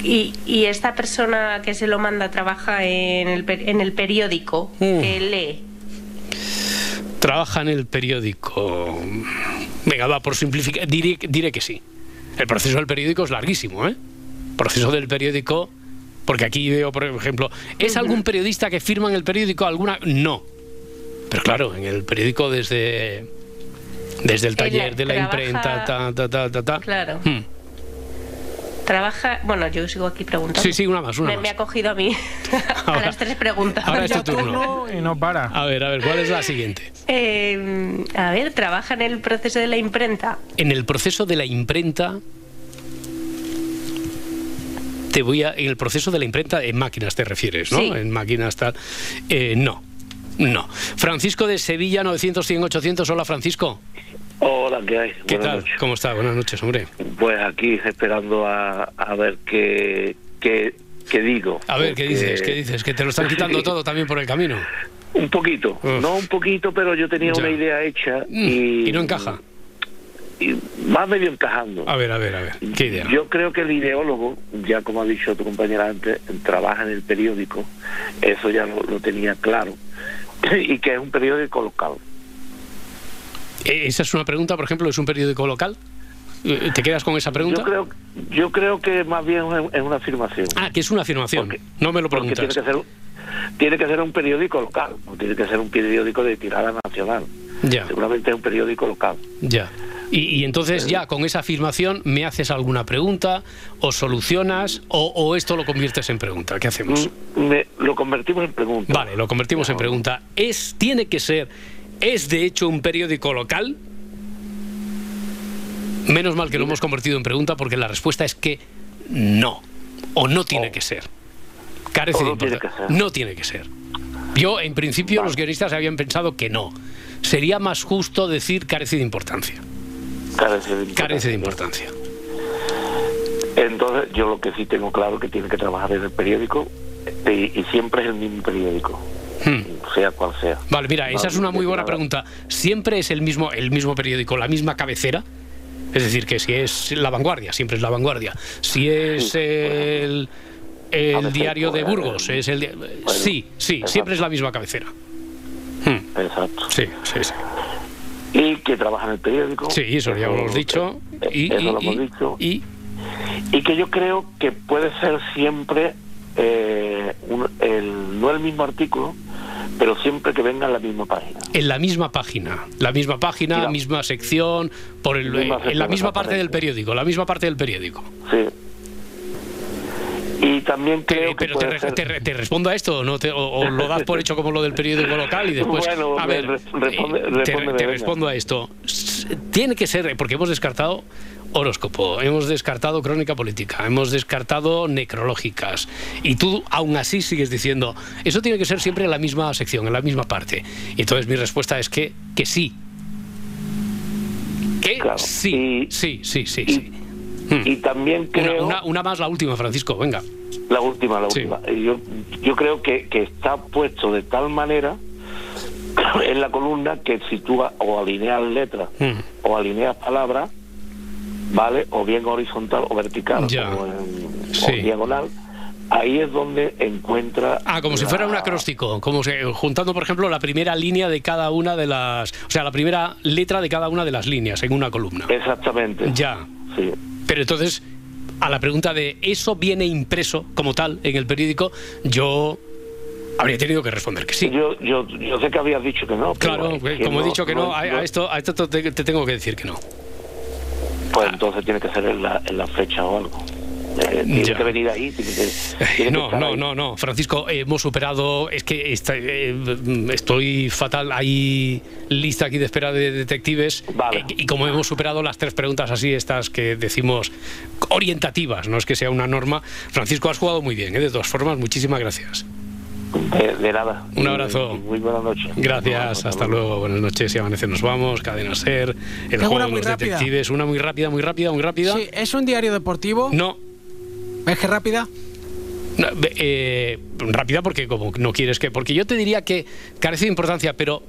Y, y esta persona que se lo manda trabaja en el, en el periódico Mm. que lee. Trabaja en el periódico venga va por simplificar diré, diré que sí El proceso del periódico es larguísimo, ¿eh? El proceso del periódico, porque aquí veo, por ejemplo, ¿es algún periodista que firma en el periódico alguna? No. Pero claro, en el periódico desde desde el taller de la imprenta, ta, ta, ta, ta, ta. Claro. Trabaja, bueno, yo sigo aquí preguntando. Sí, sí, una más, una me, más. me ha cogido a mí a las tres preguntas. Ahora es tu turno. Y no para. A ver, a ver, ¿cuál es la siguiente? Eh, a ver, trabaja en el proceso de la imprenta. En el proceso de la imprenta te voy a en el proceso de la imprenta en máquinas te refieres, ¿no? Sí. En máquinas tal. Eh, no. No. Francisco de Sevilla 900 100 800. Hola Francisco. Hola, ¿qué hay? ¿Qué Buenas tal? noches. ¿Cómo está? Buenas noches, hombre. Pues aquí esperando a, a ver qué, qué, qué digo. A ver, ¿qué dices? ¿Qué dices? Que te lo están quitando todo también por el camino. Un poquito, no un poquito, pero yo tenía Ya. una idea hecha Mm, y, y no encaja. y va medio encajando. A ver, a ver, a ver. ¿Qué idea? Yo creo que el ideólogo, ya como ha dicho tu compañera antes, trabaja en el periódico, eso ya lo, lo tenía claro, y que es un periódico local. Eh, Esa es una pregunta, por ejemplo, ¿es un periódico local? Eh, ¿Te quedas con esa pregunta? Yo creo, yo creo que más bien es una afirmación. Ah, que es una afirmación. no me lo Porque tiene preguntas. que ser tiene que ser un periódico local, no tiene que ser un periódico de tirada nacional. Ya. Seguramente es un periódico local. Ya. Y, y entonces ya con esa afirmación me haces alguna pregunta o solucionas o, o esto lo conviertes en pregunta. ¿Qué hacemos? Me- lo convertimos en pregunta. Vale, lo convertimos en pregunta. ¿Es, tiene que ser, es de hecho un periódico local? Menos mal que lo hemos convertido en pregunta porque la respuesta es que no. O no tiene que ser. Carece O de no tiene importancia. que ser. No tiene que ser. Yo, en principio, los guionistas habían pensado que no. Sería más justo decir carece de importancia. Carece de Carece de importancia. Entonces, yo lo que sí tengo claro que tiene que trabajar en el periódico y, y siempre es el mismo periódico, Hmm. sea cual sea. Vale, mira, esa es una muy buena pregunta. ¿Siempre es el mismo, el mismo periódico, la misma cabecera? Es decir, que si es La Vanguardia, siempre es La Vanguardia. Si es el, el ABC, diario de pues, Burgos, es el... sí, sí, siempre es la misma cabecera. Exacto. Sí, sí, sí. Y que trabaja en el periódico. Sí, eso ya lo hemos dicho. Y, eso y- lo hemos y- dicho. y- Y que yo creo que puede ser siempre eh, un- el, no el mismo artículo, pero siempre que venga en la misma página. en la misma página, la misma página, Mira. misma sección, por el, Misma en la misma parte del periódico, la misma parte del periódico. Sí. Y también creo que Pero te, ser- te te respondo a esto, ¿no? Te- o, o lo das por hecho como lo del periódico local y después. Bueno, a ver, responde- eh, te, te respondo a esto. Tiene que ser, porque hemos descartado horóscopo, hemos descartado crónica política, hemos descartado necrológicas. Y tú aún así sigues diciendo, eso tiene que ser siempre en la misma sección, en la misma parte. Y entonces mi respuesta es que, que sí. Que sí, sí, sí, sí, sí. Y también Una, creo... una- una más, la última, Francisco, venga. La última, la Sí. última. Y Yo, yo creo que, que está puesto de tal manera en la columna que si tú o alineas letras Mm. o alineas palabras, ¿vale? O bien horizontal o vertical Ya. o, en- Sí. o diagonal, ahí es donde encuentra... Ah, como si fuera un acróstico, como si, juntando, por ejemplo, la primera línea de cada una de las, o sea, la primera letra de cada una de las líneas en una columna. Exactamente. Ya. Sí. Pero entonces, a la pregunta de ¿eso viene impreso como tal en el periódico? Yo habría tenido que responder que sí. Yo, yo, yo sé que habías dicho que no. pero Claro, como he dicho que no, a, esto, a esto te, te tengo que decir que no. Pues entonces tiene que ser en la, en la fecha o algo. Eh, tiene que venir ahí. Tiene que, tiene que No, no, ahí. no, no, Francisco, eh, hemos superado, es que está- eh, estoy fatal, hay lista aquí de espera de detectives eh, y como hemos superado las tres preguntas así, estas que decimos orientativas, no es que sea una norma, Francisco, has jugado muy bien, ¿eh? de todas formas, muchísimas gracias. De, de nada. Un abrazo. Muy buenas noches. Gracias, hasta luego, buenas noches y amanece nos vamos, Cadena Ser, el Tengo juego de los rápida. detectives, una muy rápida, muy rápida, muy rápida. Sí, ¿es un diario deportivo? No. ¿Ves que rápida? No, eh, rápida porque como no quieres que porque yo te diría que carece de importancia pero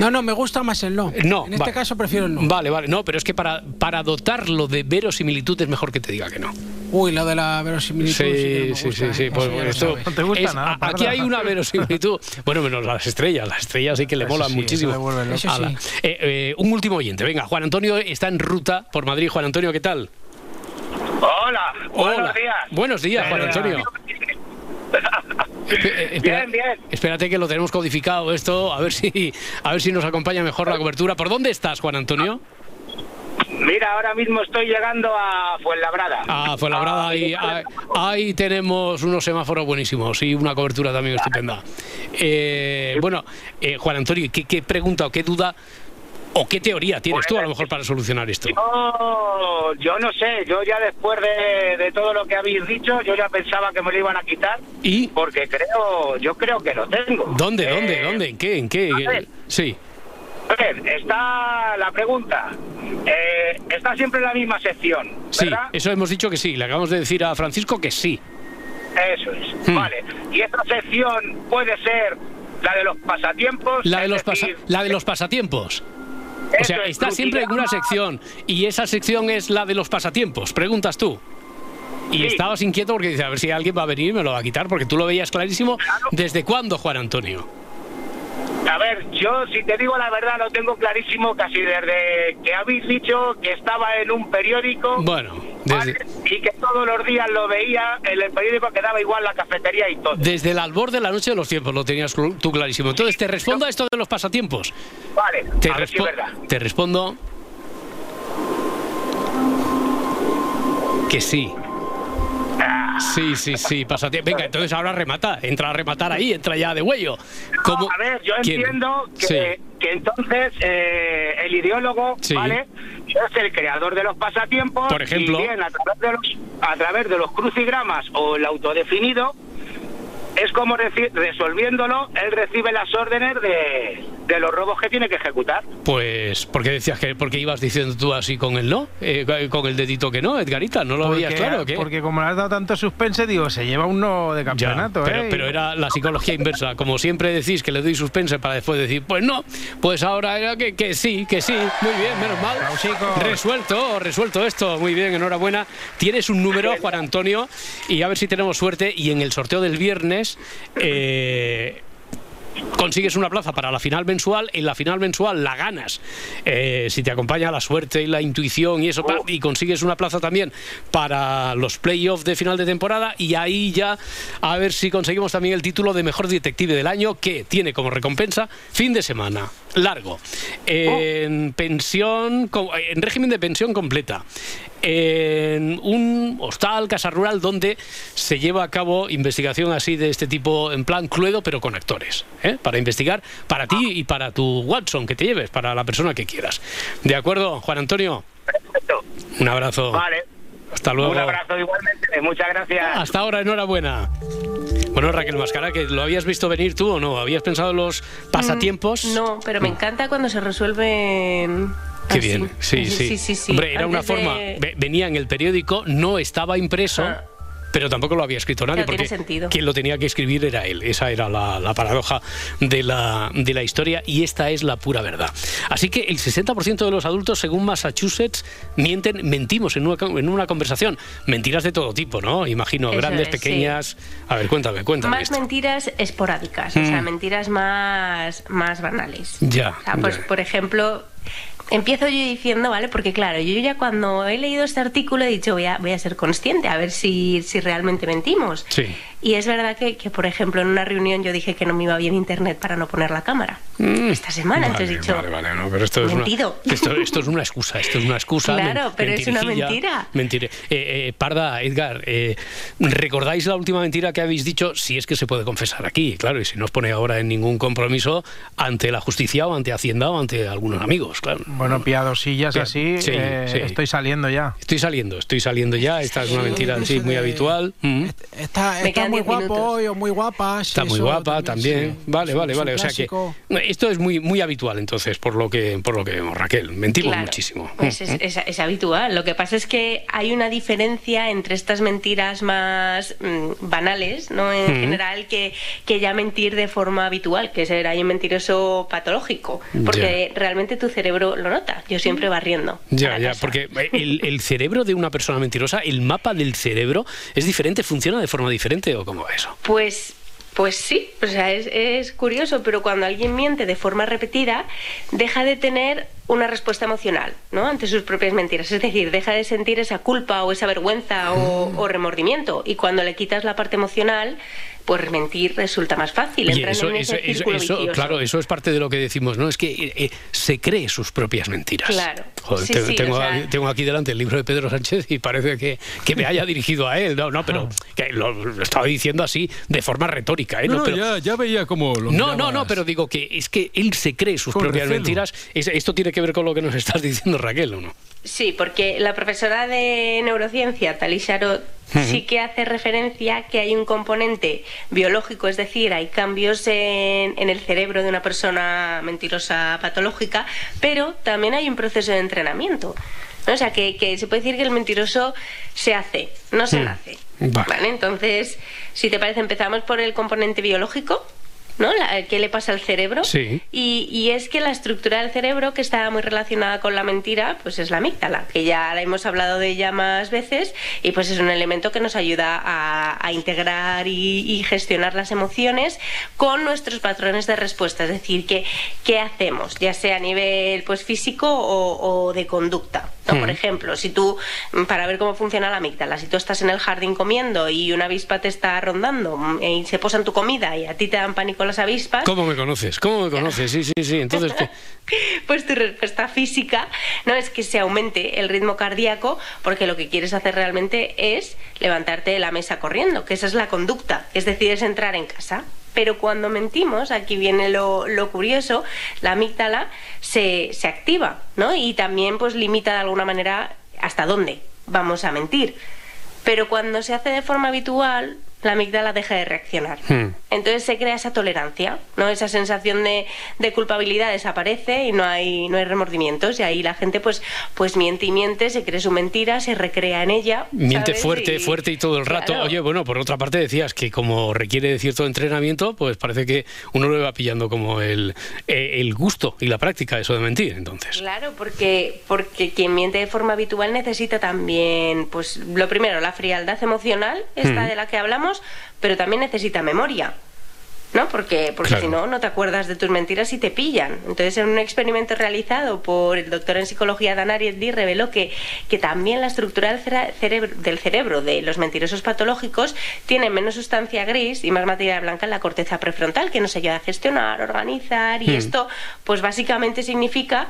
No, no, me gusta más el no. no En este caso prefiero el no. vale vale no pero es que para para dotarlo de verosimilitud es mejor que te diga que no Uy, lo de la verosimilitud. Sí, sí, sí, sí, Pues esto, no te gusta es- nada. a- aquí hay una verosimilitud. Bueno, menos las estrellas. Las estrellas sí que le Eso molan sí, muchísimo. eso sí. Eh, eh, un último oyente. Venga, Juan Antonio está en ruta por Madrid. Juan Antonio, ¿qué tal? Hola, buenos Hola. días. Buenos días, Juan Antonio. Eh, espera- Bien, bien. Espérate que lo tenemos codificado esto, a ver si a ver si nos acompaña mejor la cobertura. ¿Por dónde estás, Juan Antonio? Mira, ahora mismo estoy llegando a Fuenlabrada. Ah, fue labrada ahí, ahí, ahí tenemos unos semáforos buenísimos y una cobertura también estupenda. Eh, bueno, eh, Juan Antonio, ¿qué, qué pregunta o qué duda o qué teoría tienes tú a lo mejor para solucionar esto? Yo, yo no sé, yo ya después de, de todo lo que habéis dicho, yo ya pensaba que me lo iban a quitar. ¿Y? Porque creo, yo creo que lo tengo. ¿Dónde, dónde, Eh, dónde? ¿En qué? ¿En qué? a. Sí. A ver, está la pregunta. Eh, está siempre en la misma sección, Sí, eso hemos dicho que sí. Le acabamos de decir a Francisco que sí. Eso es. Hmm. Vale. Y esta sección puede ser la de los pasatiempos. La de los, decir, la de los pasatiempos. O sea, es, está siempre en una sección y esa sección es la de los pasatiempos, preguntas tú. Y Sí. estabas inquieto porque dices, a ver si alguien va a venir y me lo va a quitar, porque tú lo veías clarísimo. ¿Desde cuándo, Juan Antonio? A ver, yo si te digo la verdad lo tengo clarísimo casi desde que habéis dicho que estaba en un periódico Bueno, desde, ¿vale? y que todos los días lo veía en el periódico que daba igual la cafetería y todo. desde el albor de la noche de los tiempos lo tenías tú clarísimo. Entonces, te respondo a esto de los pasatiempos. Vale, Te, a ver si es respo- verdad. te respondo que sí. Sí, sí, sí, pasatiempo. Venga, entonces ahora remata, entra a rematar ahí, entra ya de huello. A ver, yo ¿Quién? entiendo que, Sí. que entonces eh, el ideólogo, Sí. ¿vale? Es el creador de los pasatiempos. Por ejemplo. Y bien, a través de los, a través de los crucigramas o el autodefinido, es como reci- resolviéndolo, él recibe las órdenes de, de los robos que tiene que ejecutar. Pues, ¿por qué decías que porque ibas diciendo tú así con el no? Eh, con el dedito que no, Edgarita, ¿no lo veías claro? o ¿qué? porque como le has dado tanto suspense, digo, se lleva un no de Ya, campeonato, pero, ¿eh? pero era la psicología inversa. Como siempre decís que le doy suspense para después decir, pues no, pues ahora era que, que sí, que sí. Muy bien, menos mal. Resuelto, resuelto esto. Muy bien, enhorabuena. Tienes un número, Juan Antonio, y a ver si tenemos suerte. Y en el sorteo del viernes. Eh, consigues una plaza para la final mensual, en la final mensual la ganas. Eh, si te acompaña la suerte y la intuición y eso, y consigues una plaza también para los playoffs de final de temporada, y ahí ya a ver si conseguimos también el título de mejor detective del año, que tiene como recompensa fin de semana largo, en pensión, en régimen de pensión completa, en un hostal, casa rural, donde se lleva a cabo investigación así de este tipo, en plan cluedo, pero con actores, ¿eh? para investigar para ti y para tu Watson que te lleves, para la persona que quieras. ¿De acuerdo, Juan Antonio? Un abrazo. Vale. Hasta luego. Un abrazo igualmente. Muchas gracias. Hasta ahora, enhorabuena. Bueno, Raquel Mascara, que lo habías visto venir tú o no? ¿Habías pensado en los pasatiempos? Mm, No, pero me encanta cuando se resuelven. Qué así. bien, sí, sí. Sí, sí, sí. Hombre, era una Antes forma. ve- Venía en el periódico, no estaba impreso. Pero tampoco lo había escrito nadie, tiene porque sentido. quien lo tenía que escribir era él. Esa era la, la paradoja de la, de la historia y esta es la pura verdad. Así que el 60% de los adultos, según Massachusetts, mienten, mentimos en una, en una conversación. Mentiras de todo tipo, ¿no? Imagino, Eso grandes, es, sí. pequeñas. A ver, cuéntame, cuéntame Más esto. mentiras esporádicas, o sea, Mm. mentiras más, más banales. Ya. O sea, pues, ya. por ejemplo, empiezo yo diciendo, ¿vale? Porque claro, yo ya cuando he leído este artículo he dicho, voy a, voy a ser consciente, a ver si, si realmente mentimos. Sí. Y es verdad que, que, por ejemplo, en una reunión yo dije que no me iba bien internet para no poner la cámara. Esta semana, entonces he dicho, vale, vale, no, pero esto es, una, Mentido. esto, esto es una excusa, esto es una excusa. Claro, pero es una mentira. mentire- Eh, eh, Parda, Edgar, eh, ¿recordáis la última mentira que habéis dicho? Si es que se puede confesar aquí, claro, y si no os pone ahora en ningún compromiso ante la justicia o ante Hacienda o ante algunos amigos, claro. Bueno, piadosillas Pia- así, sí, eh, sí. estoy saliendo ya. Estoy saliendo, estoy saliendo ya, esta es una mentira sí, muy habitual. Mm. Está, Me está quedan muy 10 guapo minutos. hoy o muy guapa. sí, Está muy guapa también. sí. Vale, vale, vale. O sea que esto es muy muy habitual entonces, por lo que por lo que vemos, Raquel. Mentimos Claro, muchísimo. pues Mm, es, es- es habitual. Lo que pasa es que hay una diferencia entre estas mentiras más mm, banales, ¿no? En Mm. general, que, que ya mentir de forma habitual, que será un mentiroso patológico. Porque realmente tu cerebro nota. Yo siempre barriendo. Ya, ya, porque el, el, cerebro de una persona mentirosa, el mapa del cerebro es diferente, funciona de forma diferente o cómo va eso. Pues pues sí, o sea, es, es, curioso, pero cuando alguien miente de forma repetida, deja de tener una respuesta emocional ¿no? ante sus propias mentiras. Es decir, deja de sentir esa culpa o esa vergüenza o, o remordimiento. Y cuando le quitas la parte emocional, pues mentir resulta más fácil. en eso, claro, eso es parte de lo que decimos, ¿no? Es que eh, se cree sus propias mentiras. Claro. tengo, aquí delante el libro de Pedro Sánchez y parece que, que me haya dirigido a él. No, no, pero que lo, estaba diciendo así de forma retórica. ¿eh? No, pero, ya, veía cómo lo No, no, no, pero digo que es que él se cree sus propias mentiras. esto tiene que ver con lo que nos estás diciendo, Raquel, ¿o no? Sí, porque la profesora de neurociencia, Talisha Roth, sí que hace referencia que hay un componente biológico, es decir, hay cambios en, el cerebro de una persona mentirosa patológica, pero también hay un proceso de entrenamiento. O sea, que, se puede decir que el mentiroso se hace, no se nace. Vale. Entonces, si te parece, empezamos por el componente biológico. ¿No? ¿Qué le pasa al cerebro? Sí. Y, y, es que la estructura del cerebro que está muy relacionada con la mentira, pues es la amígdala, que ya la hemos hablado de ella más veces y pues es un elemento que nos ayuda a, integrar y, gestionar las emociones con nuestros patrones de respuesta, es decir, que, ¿qué hacemos? Ya sea a nivel pues físico o, de conducta. ¿no? Por ejemplo, si tú, para ver cómo funciona la amígdala, si tú estás en el jardín comiendo y una avispa te está rondando mm, y se posa en tu comida y a ti te dan pánico las avispas. ¿Cómo me conoces? ¿Cómo me conoces? Sí, sí, sí. Entonces, ¿qué? pues tu respuesta física no es que se aumente el ritmo cardíaco, porque lo que quieres hacer realmente es levantarte de la mesa corriendo, que esa es la conducta, es decir, es entrar en casa. Pero cuando mentimos, aquí viene lo, lo curioso, la amígdala se, se activa, ¿no? Y también pues limita de alguna manera hasta dónde vamos a mentir. Pero cuando se hace de forma habitual, la amígdala deja de reaccionar. Hmm. Entonces se crea esa tolerancia, ¿no? Esa sensación de, culpabilidad desaparece y no hay, no hay remordimientos. Y ahí la gente pues, pues miente y miente, se cree su mentira, se recrea en ella. Miente fuerte, fuerte y todo el rato. Oye, bueno, por otra parte decías que como requiere de cierto entrenamiento, pues parece que uno lo va pillando como el, eh, el gusto y la práctica eso de mentir, entonces. Claro, porque, porque quien miente de forma habitual necesita también, pues lo primero, la frialdad emocional, esta hmm. de la que hablamos, pero también necesita memoria. ¿no? Porque, porque si no, no te acuerdas de tus mentiras y te pillan. Entonces, en un experimento realizado por el doctor en psicología Dan Ariely reveló que, que también la estructura del cerebro, del cerebro de los mentirosos patológicos tiene menos sustancia gris y más materia blanca en la corteza prefrontal, que nos ayuda a gestionar, organizar, y hmm. esto, pues básicamente significa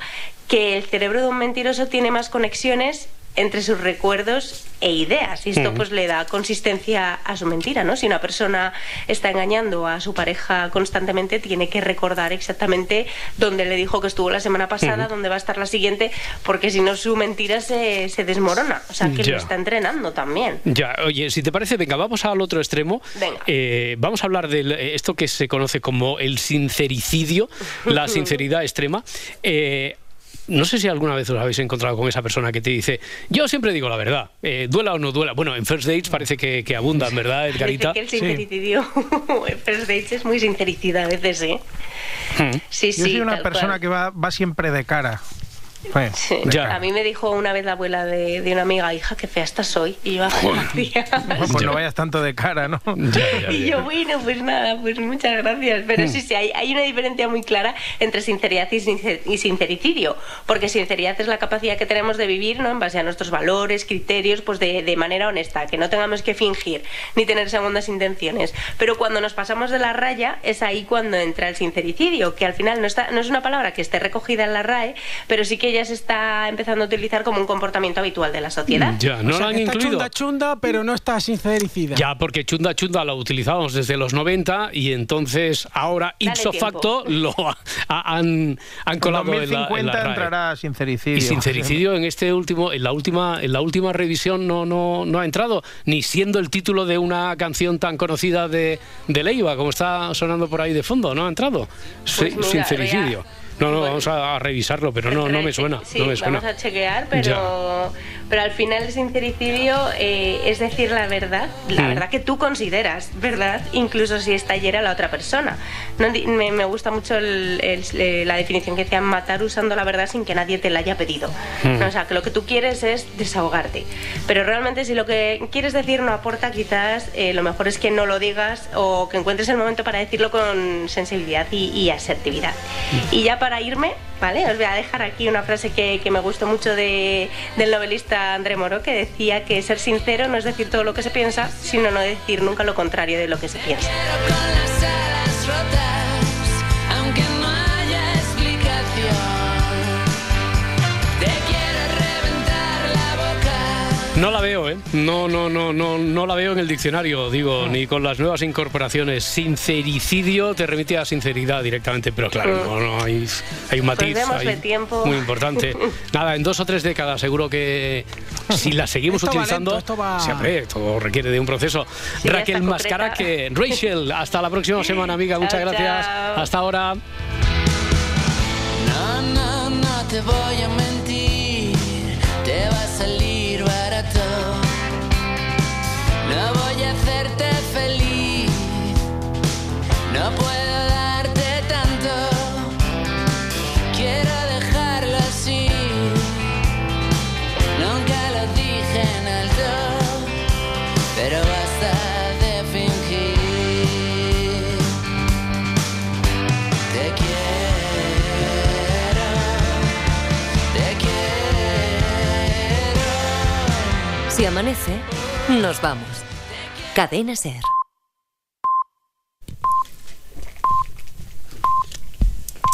que el cerebro de un mentiroso tiene más conexiones entre sus recuerdos e ideas. Y esto pues le da consistencia a su mentira, ¿no? Si una persona está engañando a su pareja constantemente, tiene que recordar exactamente dónde le dijo que estuvo la semana pasada, dónde va a estar la siguiente, porque si no su mentira se, se desmorona. O sea, que lo está entrenando también. Ya, oye, si te parece, venga, vamos al otro extremo. Venga. Eh, vamos a hablar de eh, esto que se conoce como el sincericidio, la sinceridad extrema. Eh, no sé si alguna vez os habéis encontrado con esa persona que te dice, yo siempre digo la verdad, eh, duela o no duela. Bueno, en First Dates parece que, que abundan, ¿verdad, Edgarita? que el sincericidio en First Dates es muy sincericida a veces, ¿eh? Hmm. Sí, sí. Yo soy una persona que va, va siempre de cara. A mí me dijo una vez la abuela de, una amiga, hija, qué fea estás hoy. Y yo, ah, pues no vayas tanto de cara, ¿no? y yo, bueno, pues nada, pues muchas gracias. Pero mm. sí, sí, hay, hay una diferencia muy clara entre sinceridad y, sincericidio. Porque sinceridad es la capacidad que tenemos de vivir, ¿no? En base a nuestros valores, criterios, pues de, de manera honesta, que no tengamos que fingir ni tener segundas intenciones. Pero cuando nos pasamos de la raya, es ahí cuando entra el sincericidio, que al final no, está, no es una palabra que esté recogida en la RAE, pero sí que ya se está empezando a utilizar como un comportamiento habitual de la sociedad. Ya, no lo han está incluido. Chunda chunda, pero no está sincericida. Ya, porque chunda chunda lo utilizamos desde los 90 y entonces ahora ipso facto lo han, han colado en, 2050 entrará sincericidio. Y sincericidio en este último, en la última, en la última revisión no, no, no ha entrado, ni siendo el título de una canción tan conocida de, de Leiva, como está sonando por ahí de fondo, no ha entrado. Pues sincericidio. No, no, vamos a, revisarlo, pero no, no me suena. Sí, no me suena. vamos a chequear, pero, pero al final el sincericidio eh, es decir la verdad, la Mm. verdad que tú consideras verdad, incluso si está hiera la otra persona. No, me, me gusta mucho el- el- la definición que decían matar usando la verdad sin que nadie te la haya pedido. Mm. ¿no? O sea, que lo que tú quieres es desahogarte. Pero realmente si lo que quieres decir no aporta, quizás eh, lo mejor es que no lo digas o que encuentres el momento para decirlo con sensibilidad y, y asertividad. Y ya para irme, ¿vale? Os voy a dejar aquí una frase que, me gustó mucho de- del novelista André Moro, que decía que ser sincero no es decir todo lo que se piensa, sino no decir nunca lo contrario de lo que se piensa. No la veo, ¿eh? No, no, no, no, no la veo en el diccionario, digo, ni con las nuevas incorporaciones. Sincericidio te remite a sinceridad directamente, pero claro, no, no, hay, hay un matiz Pues ahí tiempo. muy importante. Nada, en dos o tres décadas seguro que si la seguimos Esto va utilizando, lento, esto va- siempre, todo requiere de un proceso. Sí, Raquel Mascara, que Rachel, hasta la próxima semana, amiga, muchas Chao, gracias. chao. Hasta ahora. Te voy a Si amanece, nos vamos. Cadena Ser.